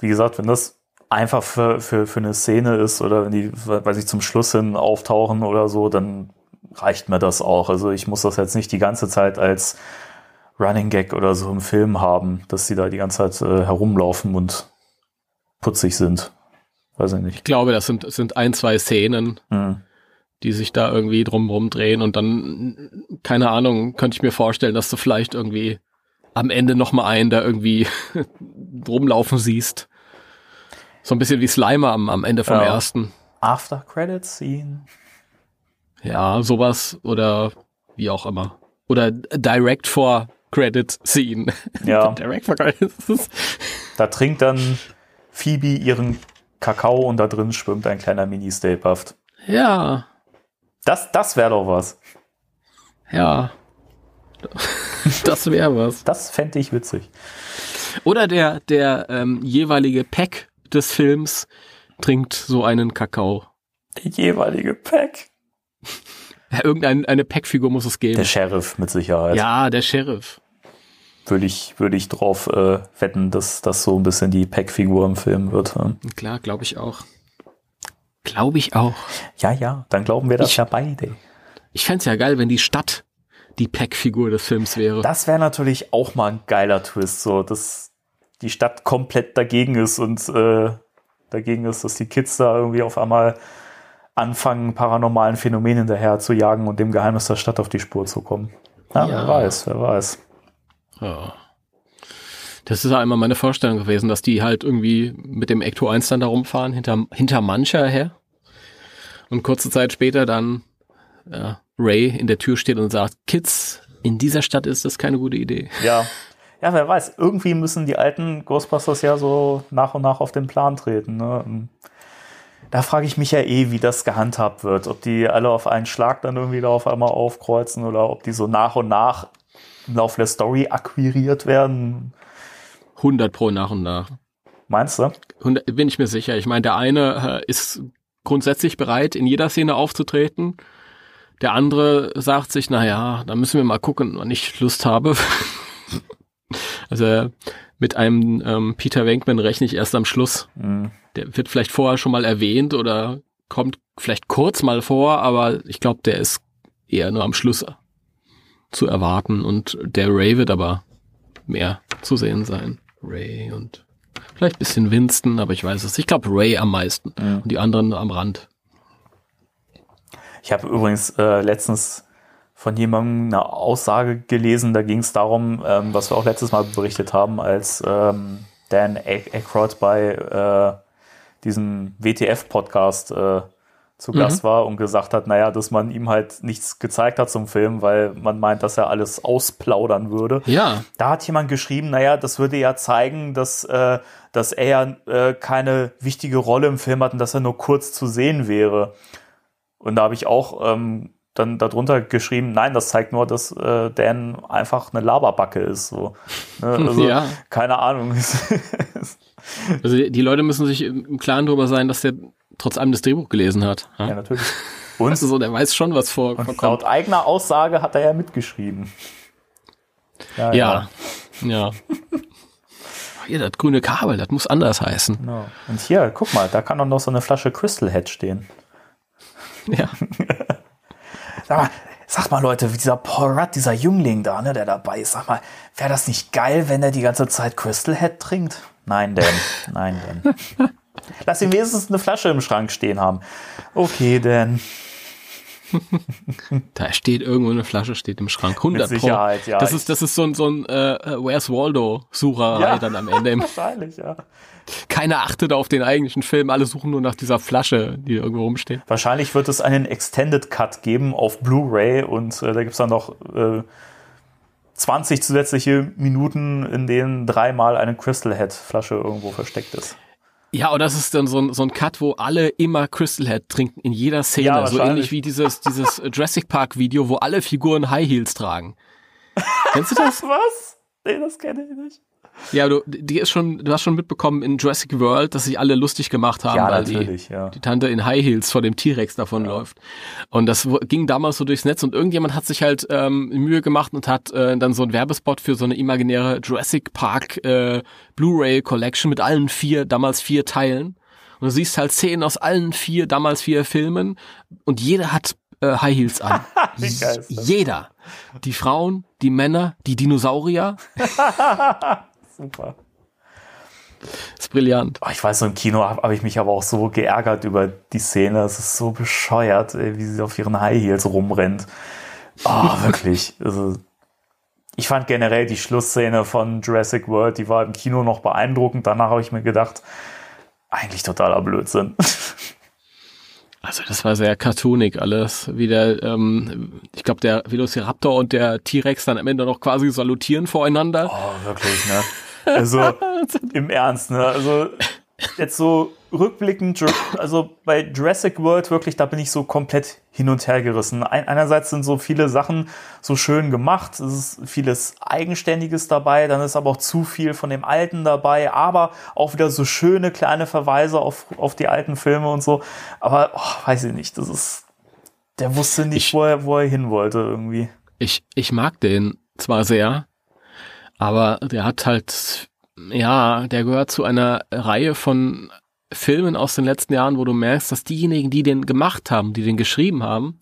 wie gesagt, wenn das einfach für, für, für eine Szene ist oder wenn die, weiß ich, zum Schluss hin auftauchen oder so, dann reicht mir das auch. Also ich muss das jetzt nicht die ganze Zeit als Running Gag oder so im Film haben, dass sie da die ganze Zeit äh, herumlaufen und putzig sind. Weiß ich nicht. Ich glaube, das sind, sind ein, zwei Szenen, Hm. die sich da irgendwie drumrum drehen und dann, keine Ahnung, könnte ich mir vorstellen, dass du vielleicht irgendwie am Ende noch mal einen da irgendwie <laughs> rumlaufen siehst. So ein bisschen wie Slimer am, am Ende vom Ja. ersten. After Credit Scene. Ja, sowas oder wie auch immer. Oder Direct for Credit Scene. Ja, <laughs> Direct for Credit. Da trinkt dann Phoebe ihren Kakao und da drin schwimmt ein kleiner Mini-Stay Puft. Ja, Das, das wäre doch was. ja. Das wäre was. Das fände ich witzig. Oder der, der ähm, jeweilige Pack des Films trinkt so einen Kakao. Der jeweilige Pack. Ja, irgendeine eine Packfigur muss es geben. Der Sheriff mit Sicherheit. ja, der Sheriff. Würde ich, würde ich drauf äh, wetten, dass das so ein bisschen die Pack-Figur im Film wird. ähm. Klar, glaube ich auch. Glaube ich auch. Ja, ja, dann glauben wir das Ich- ja beide. Ich fänd's ja geil, wenn die Stadt die Packfigur des Films wäre. Das wäre natürlich auch mal ein geiler Twist, so dass die Stadt komplett dagegen ist und äh, dagegen ist, dass die Kids da irgendwie auf einmal anfangen, paranormalen Phänomenen hinterher zu jagen und dem Geheimnis der Stadt auf die Spur zu kommen. Ja, Ja. wer weiß, wer weiß. Ja. Das ist immer meine Vorstellung gewesen, dass die halt irgendwie mit dem Ecto 1 dann da rumfahren, hinter, hinter mancher her. Und kurze Zeit später dann ja, Ray in der Tür steht und sagt, Kids, in dieser Stadt ist das keine gute Idee. Ja. <laughs> Ja, wer weiß, irgendwie müssen die alten Ghostbusters ja so nach und nach auf den Plan treten. Ne? Da frage ich mich ja eh, wie das gehandhabt wird. Ob die alle auf einen Schlag dann irgendwie da auf einmal aufkreuzen oder ob die so nach und nach im Laufe der Story akquiriert werden. 100 pro nach und nach. Meinst du? 100, bin ich mir sicher. Ich meine, der eine äh, ist grundsätzlich bereit, in jeder Szene aufzutreten. Der andere sagt sich, na ja, da müssen wir mal gucken, wann ich Lust habe. <laughs> also mit einem ähm, Peter Venkman rechne ich erst am Schluss. Hm. Der wird vielleicht vorher schon mal erwähnt oder kommt vielleicht kurz mal vor, aber ich glaube, der ist eher nur am Schluss zu erwarten und der Ray wird aber mehr zu sehen sein. Ray und vielleicht bisschen Winston, aber ich weiß es. Ich glaube Ray am meisten Mhm. und die anderen am Rand. Ich habe übrigens äh, letztens von jemandem eine Aussage gelesen, da ging es darum, ähm, was wir auch letztes Mal berichtet haben, als ähm, Dan Aykroyd bei äh, diesem WTF-Podcast äh, zu Gast war und gesagt hat, naja, dass man ihm halt nichts gezeigt hat zum Film, weil man meint, dass er alles ausplaudern würde. Ja. Da hat jemand geschrieben, naja, das würde ja zeigen, dass, äh, dass er ja äh, keine wichtige Rolle im Film hat und dass er nur kurz zu sehen wäre. Und da habe ich auch ähm, dann darunter geschrieben, nein, das zeigt nur, dass äh, Dan einfach eine Laberbacke ist. So. Ne? <laughs> Also, Ja. keine Ahnung. <laughs> Also die, die Leute müssen sich im Klaren darüber sein, dass der trotz allem das Drehbuch gelesen hat. Ja? ja, natürlich. <laughs> Und Und, so, der weiß schon, was vor, und vorkommt. laut eigener Aussage hat er ja mitgeschrieben. Ja, ja. Hier, das grüne Kabel, das muss anders heißen. Genau. Und hier, guck mal, da kann doch noch so eine Flasche Crystal Head stehen. Ja. Sag mal, sag mal Leute, wie dieser Paul Rudd, dieser Jüngling da, ne, der dabei ist, sag mal, wäre das nicht geil, wenn er die ganze Zeit Crystal Head trinkt? Nein, Dan. <laughs> Nein, Dan. Lass ihn wenigstens eine Flasche im Schrank stehen haben. Okay, Dan. Da steht irgendwo eine Flasche, steht im Schrank. 100 Mit Sicherheit, Pro. ja. Das ist, das ist so ein, so ein äh, Where's Waldo-Sucherei Ja. dann am Ende. <laughs> Wahrscheinlich, ja. Keiner achtet auf den eigentlichen Film, alle suchen nur nach dieser Flasche, die irgendwo rumsteht. Wahrscheinlich wird es einen Extended Cut geben auf Blu-ray und äh, da gibt's dann noch äh, 20 zusätzliche Minuten, in denen dreimal eine Crystal Head Flasche irgendwo versteckt ist. Ja, oder das ist dann so ein, so ein Cut, wo alle immer Crystal Head trinken, in jeder Szene. Ja, so ähnlich wie dieses, dieses Jurassic Park Video, wo alle Figuren High Heels tragen. Kennst du das? <laughs> Was? Nee, das kenne ich nicht. Ja, du, die ist schon, du hast schon mitbekommen in Jurassic World, dass sich alle lustig gemacht haben, Ja, weil die, ja. die Tante in High Heels vor dem T-Rex davonläuft. Und das ging damals so durchs Netz und irgendjemand hat sich halt ähm, Mühe gemacht und hat äh, dann so einen Werbespot für so eine imaginäre Jurassic Park äh, Blu-ray Collection mit allen vier, damals vier Teilen. Und du siehst halt Szenen aus allen vier, damals vier Filmen und jeder hat äh, High Heels an. <laughs> Jeder. Die Frauen, die Männer, die Dinosaurier. <laughs> Super. ist brillant. Oh, ich weiß, so im Kino habe hab ich mich aber auch so geärgert über die Szene. Es ist so bescheuert, wie sie auf ihren High Heels rumrennt. Oh, <laughs> wirklich. Also, ich fand generell die Schlussszene von Jurassic World, die war im Kino noch beeindruckend. Danach habe ich mir gedacht, eigentlich totaler Blödsinn. <laughs> Also das war sehr cartoonig alles. Wie der, ähm, ich glaube, der Velociraptor und der T-Rex dann am Ende noch quasi salutieren voreinander. Oh, wirklich, ne? Also, <laughs> im Ernst, ne? Also, jetzt so rückblickend, also bei Jurassic World wirklich, da bin ich so komplett hin und her gerissen. Ein, einerseits sind so viele Sachen so schön gemacht, es ist vieles Eigenständiges dabei, dann ist aber auch zu viel von dem Alten dabei, aber auch wieder so schöne kleine Verweise auf, auf die alten Filme und so. Aber, oh, weiß ich nicht, das ist, der wusste nicht, Ich- wo, er, wo er hin wollte irgendwie. Ich, ich mag den zwar sehr, aber der hat halt, ja, der gehört zu einer Reihe von Filmen aus den letzten Jahren, wo du merkst, dass diejenigen, die den gemacht haben, die den geschrieben haben,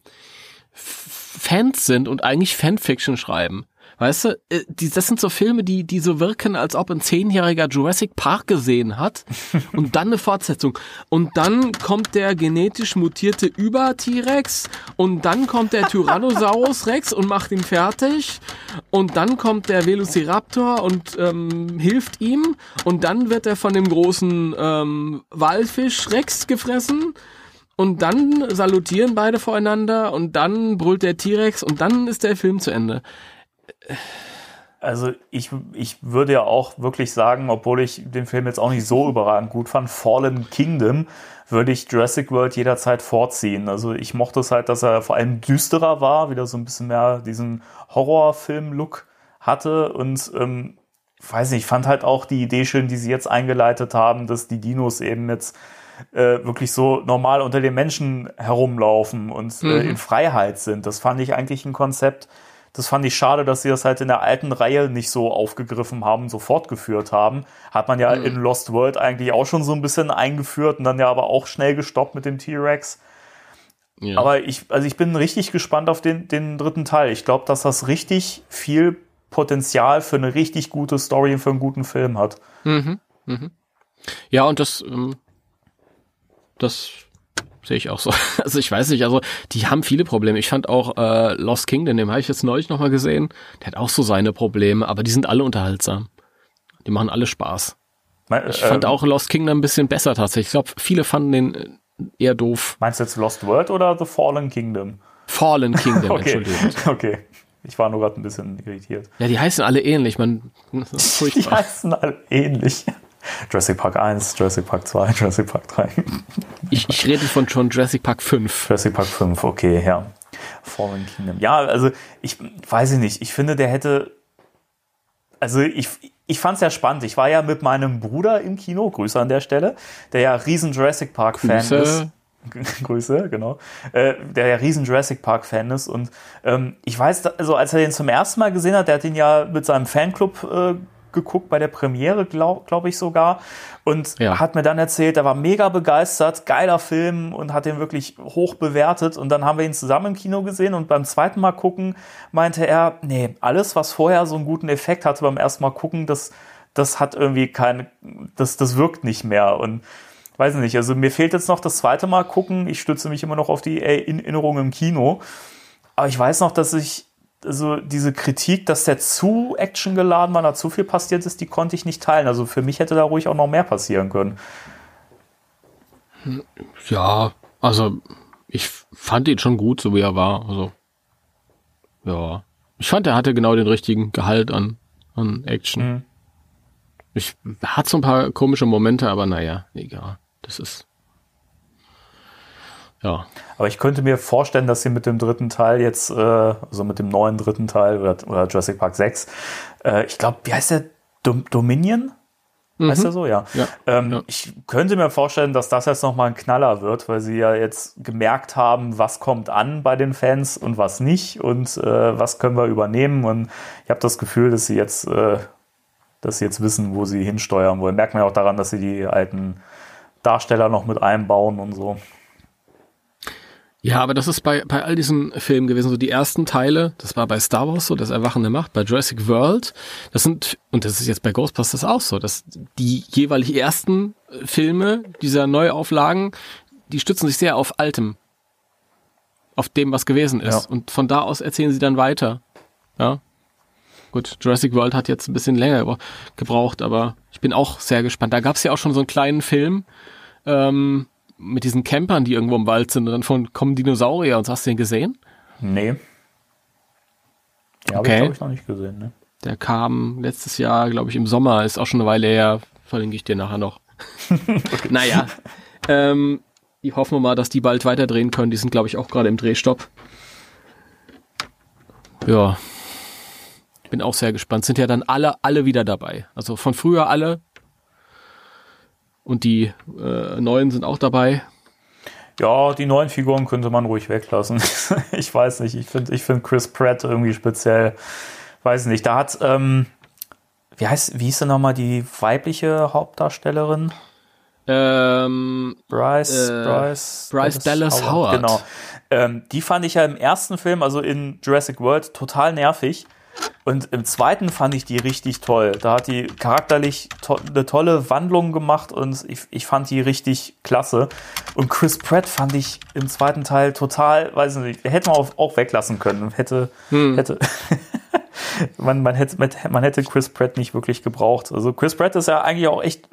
Fans sind und eigentlich Fanfiction schreiben. Weißt du, äh, die, das sind so Filme, die, die so wirken, als ob ein Zehnjähriger Jurassic Park gesehen hat <laughs> und dann eine Fortsetzung. Und dann kommt der genetisch mutierte Über-T-Rex und dann kommt der Tyrannosaurus <laughs> Rex und macht ihn fertig. Und dann kommt der Velociraptor und ähm, hilft ihm. Und dann wird er von dem großen ähm, Walfisch Rex gefressen. Und dann salutieren beide voreinander. Und dann brüllt der T-Rex. Und dann ist der Film zu Ende. Also ich, ich würde ja auch wirklich sagen, obwohl ich den Film jetzt auch nicht so überragend gut fand, Fallen Kingdom würde ich Jurassic World jederzeit vorziehen. Also ich mochte es halt, dass er vor allem düsterer war, wieder so ein bisschen mehr diesen Horrorfilm-Look hatte und ähm, weiß nicht, ich fand halt auch die Idee schön, die sie jetzt eingeleitet haben, dass die Dinos eben jetzt äh, wirklich so normal unter den Menschen herumlaufen und äh, in Freiheit sind. Das fand ich eigentlich ein Konzept, das fand ich schade, dass sie das halt in der alten Reihe nicht so aufgegriffen haben, so fortgeführt haben. Hat man ja in Lost World eigentlich auch schon so ein bisschen eingeführt und dann ja aber auch schnell gestoppt mit dem T-Rex. Ja. Aber ich, also ich bin richtig gespannt auf den, den dritten Teil. Ich glaube, dass das richtig viel Potenzial für eine richtig gute Story und für einen guten Film hat. Ja, und das, ähm, das sehe ich auch so. <laughs> Also ich weiß nicht, also die haben viele Probleme. Ich fand auch äh, Lost Kingdom, den habe ich jetzt neulich nochmal gesehen. Der hat auch so seine Probleme, aber die sind alle unterhaltsam. Die machen alle Spaß. Mein- Ich fand ähm, auch Lost Kingdom ein bisschen besser tatsächlich. Ich glaube, viele fanden den äh, eher doof. Meinst du jetzt Lost World oder The Fallen Kingdom? Fallen Kingdom, <laughs> Okay. Entschuldigung. <laughs> Okay. Ich war nur gerade ein bisschen irritiert. Ja, die heißen alle ähnlich, man. Die heißen alle ähnlich. Jurassic Park 1, Jurassic Park 2, <laughs> Jurassic Park 3. Ich, ich rede von schon Jurassic Park 5. Jurassic Park 5, okay, ja. Fallen Kingdom. Ja, also ich weiß ich nicht. Ich finde, der hätte. Also ich, ich fand es ja spannend. Ich war ja mit meinem Bruder im Kino, Grüße an der Stelle, der ja riesen Jurassic Park-Fan ist. <laughs> Grüße, genau. Äh, der ja riesen Jurassic Park-Fan ist. Und ähm, ich weiß, also als er den zum ersten Mal gesehen hat, der hat ihn ja mit seinem Fanclub äh, geguckt bei der Premiere, glaube glaub ich sogar. Und Ja. hat mir dann erzählt, er war mega begeistert, geiler Film und hat den wirklich hoch bewertet. Und dann haben wir ihn zusammen im Kino gesehen und beim zweiten Mal gucken meinte er, nee, alles, was vorher so einen guten Effekt hatte beim ersten Mal gucken, das, das hat irgendwie kein, das, das wirkt nicht mehr. Und weiß nicht, also mir fehlt jetzt noch das zweite Mal gucken. Ich stütze mich immer noch auf die Erinnerung im Kino. Aber ich weiß noch, dass ich, also diese Kritik, dass der zu actiongeladen war, da zu viel passiert ist, die konnte ich nicht teilen. Also für mich hätte da ruhig auch noch mehr passieren können. Ja, also ich fand ihn schon gut, so wie er war. Also ja, ich fand, er hatte genau den richtigen Gehalt an, an Action. Mhm. Ich hat so ein paar komische Momente, aber naja, egal. Das ist ja. Aber ich könnte mir vorstellen, dass sie mit dem dritten Teil jetzt, äh, also mit dem neuen dritten Teil oder, oder Jurassic Park 6, äh, ich glaube, wie heißt der? Dom Dominion? Heißt der so? Ja. Ja, Ähm, ja. Ich könnte mir vorstellen, dass das jetzt nochmal ein Knaller wird, weil sie ja jetzt gemerkt haben, was kommt an bei den Fans und was nicht und äh, was können wir übernehmen. Und ich habe das Gefühl, dass sie jetzt, äh, dass sie jetzt wissen, wo sie hinsteuern wollen. Merkt man ja auch daran, dass sie die alten Darsteller noch mit einbauen und so. Ja, aber das ist bei, bei all diesen Filmen gewesen, so die ersten Teile, das war bei Star Wars so, das Erwachen der Macht, bei Jurassic World, das sind, und das ist jetzt bei Ghostbusters auch so, dass die jeweilig ersten äh, Filme dieser Neuauflagen, die stützen sich sehr auf Altem. Auf dem, was gewesen ist. Ja. Und von da aus erzählen sie dann weiter. Ja. Gut, Jurassic World hat jetzt ein bisschen länger gebra- gebraucht, aber ich bin auch sehr gespannt. Da gab es ja auch schon so einen kleinen Film, ähm, mit diesen Campern, die irgendwo im Wald sind und dann von, kommen Dinosaurier und hast du den gesehen? Nee. Ja, habe Okay. ich, glaube ich, noch nicht gesehen. Ne? Der kam letztes Jahr, glaube ich, im Sommer, ist auch schon eine Weile her, verlinke ich dir nachher noch. <laughs> <laughs> Naja, ähm, ich hoffe mal, dass die bald weiterdrehen können. Die sind, glaube ich, auch gerade im Drehstopp. Ja. Bin auch sehr gespannt. Sind ja dann alle, alle wieder dabei. Also von früher alle. Und die äh, neuen sind auch dabei. Ja, die neuen Figuren könnte man ruhig weglassen. <laughs> ich weiß nicht, ich finde ich find Chris Pratt irgendwie speziell, weiß nicht, da hat, ähm, wie heißt, wie hieß denn nochmal die weibliche Hauptdarstellerin? Ähm, Bryce, Äh, Bryce, Bryce Dallas Howard. Genau. Ähm, die fand ich ja im ersten Film, also in Jurassic World, total nervig. Und im zweiten fand ich die richtig toll. Da hat die charakterlich to eine tolle Wandlung gemacht und ich, ich fand die richtig klasse. Und Chris Pratt fand ich im zweiten Teil total, weiß ich nicht, hätte man auch, weglassen können. Hätte, hätte, <laughs> man, man, hätte, man hätte Chris Pratt nicht wirklich gebraucht. Also Chris Pratt ist ja eigentlich auch echt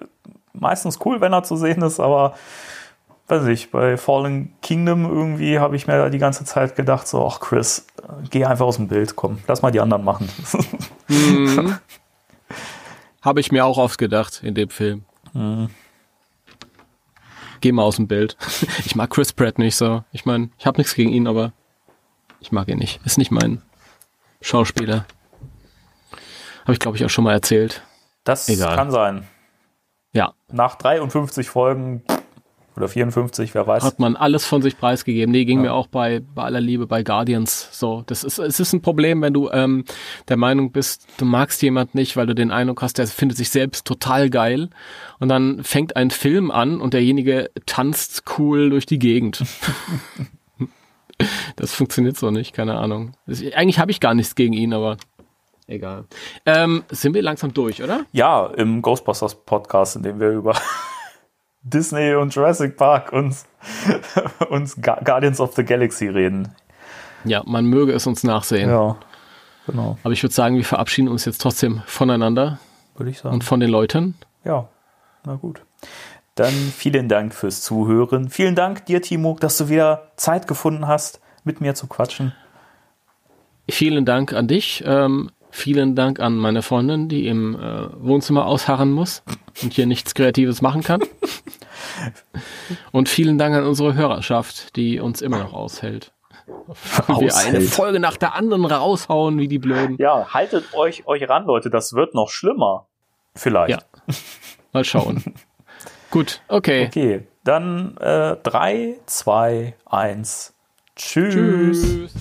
meistens cool, wenn er zu sehen ist, aber weiß ich, bei Fallen Kingdom irgendwie habe ich mir da die ganze Zeit gedacht, so, ach Chris, geh einfach aus dem Bild, komm, lass mal die anderen machen. <laughs> Habe ich mir auch oft gedacht in dem Film. Geh mal aus dem Bild. <laughs> Ich mag Chris Pratt nicht so. Ich meine, ich habe nichts gegen ihn, aber ich mag ihn nicht. Ist nicht mein Schauspieler. Habe ich, glaube ich, auch schon mal erzählt. Das Egal. kann sein. Ja, Nach 53 Folgen oder 54, wer weiß. hat man alles von sich preisgegeben. Nee, ging mir auch bei, bei aller Liebe bei Guardians so. Das ist, es ist ein Problem, wenn du ähm, der Meinung bist, du magst jemand nicht, weil du den Eindruck hast, der findet sich selbst total geil. Und dann fängt ein Film an und derjenige tanzt cool durch die Gegend. <laughs> das funktioniert so nicht, keine Ahnung. Das, eigentlich habe ich gar nichts gegen ihn, aber egal. Ähm, sind wir langsam durch, oder? Ja, im Ghostbusters Podcast, in dem wir über Disney und Jurassic Park und, <laughs> und Gu- Guardians of the Galaxy reden. Ja, man möge es uns nachsehen. Ja, genau, Aber ich würde sagen, wir verabschieden uns jetzt trotzdem voneinander würde ich sagen. und von den Leuten. Ja, na gut. Dann vielen Dank fürs Zuhören. Vielen Dank dir, Timo, dass du wieder Zeit gefunden hast, mit mir zu quatschen. Vielen Dank an dich. Ähm, vielen Dank an meine Freundin, die im äh, Wohnzimmer ausharren muss und hier nichts Kreatives machen kann. <laughs> und vielen Dank an unsere Hörerschaft, die uns immer noch aushält. Und wir eine Folge nach der anderen raushauen, wie die Blöden. Ja, haltet euch, euch ran, Leute, das wird noch schlimmer. Vielleicht. Ja. Mal schauen. <laughs> Gut, okay. Okay, dann äh, 3, 2, 1. Tschüss. Tschüss.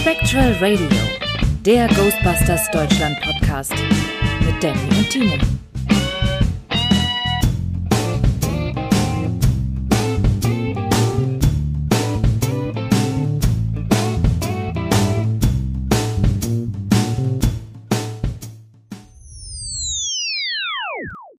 Spectral Radio, der Ghostbusters Deutschland Podcast mit Danny und Timo.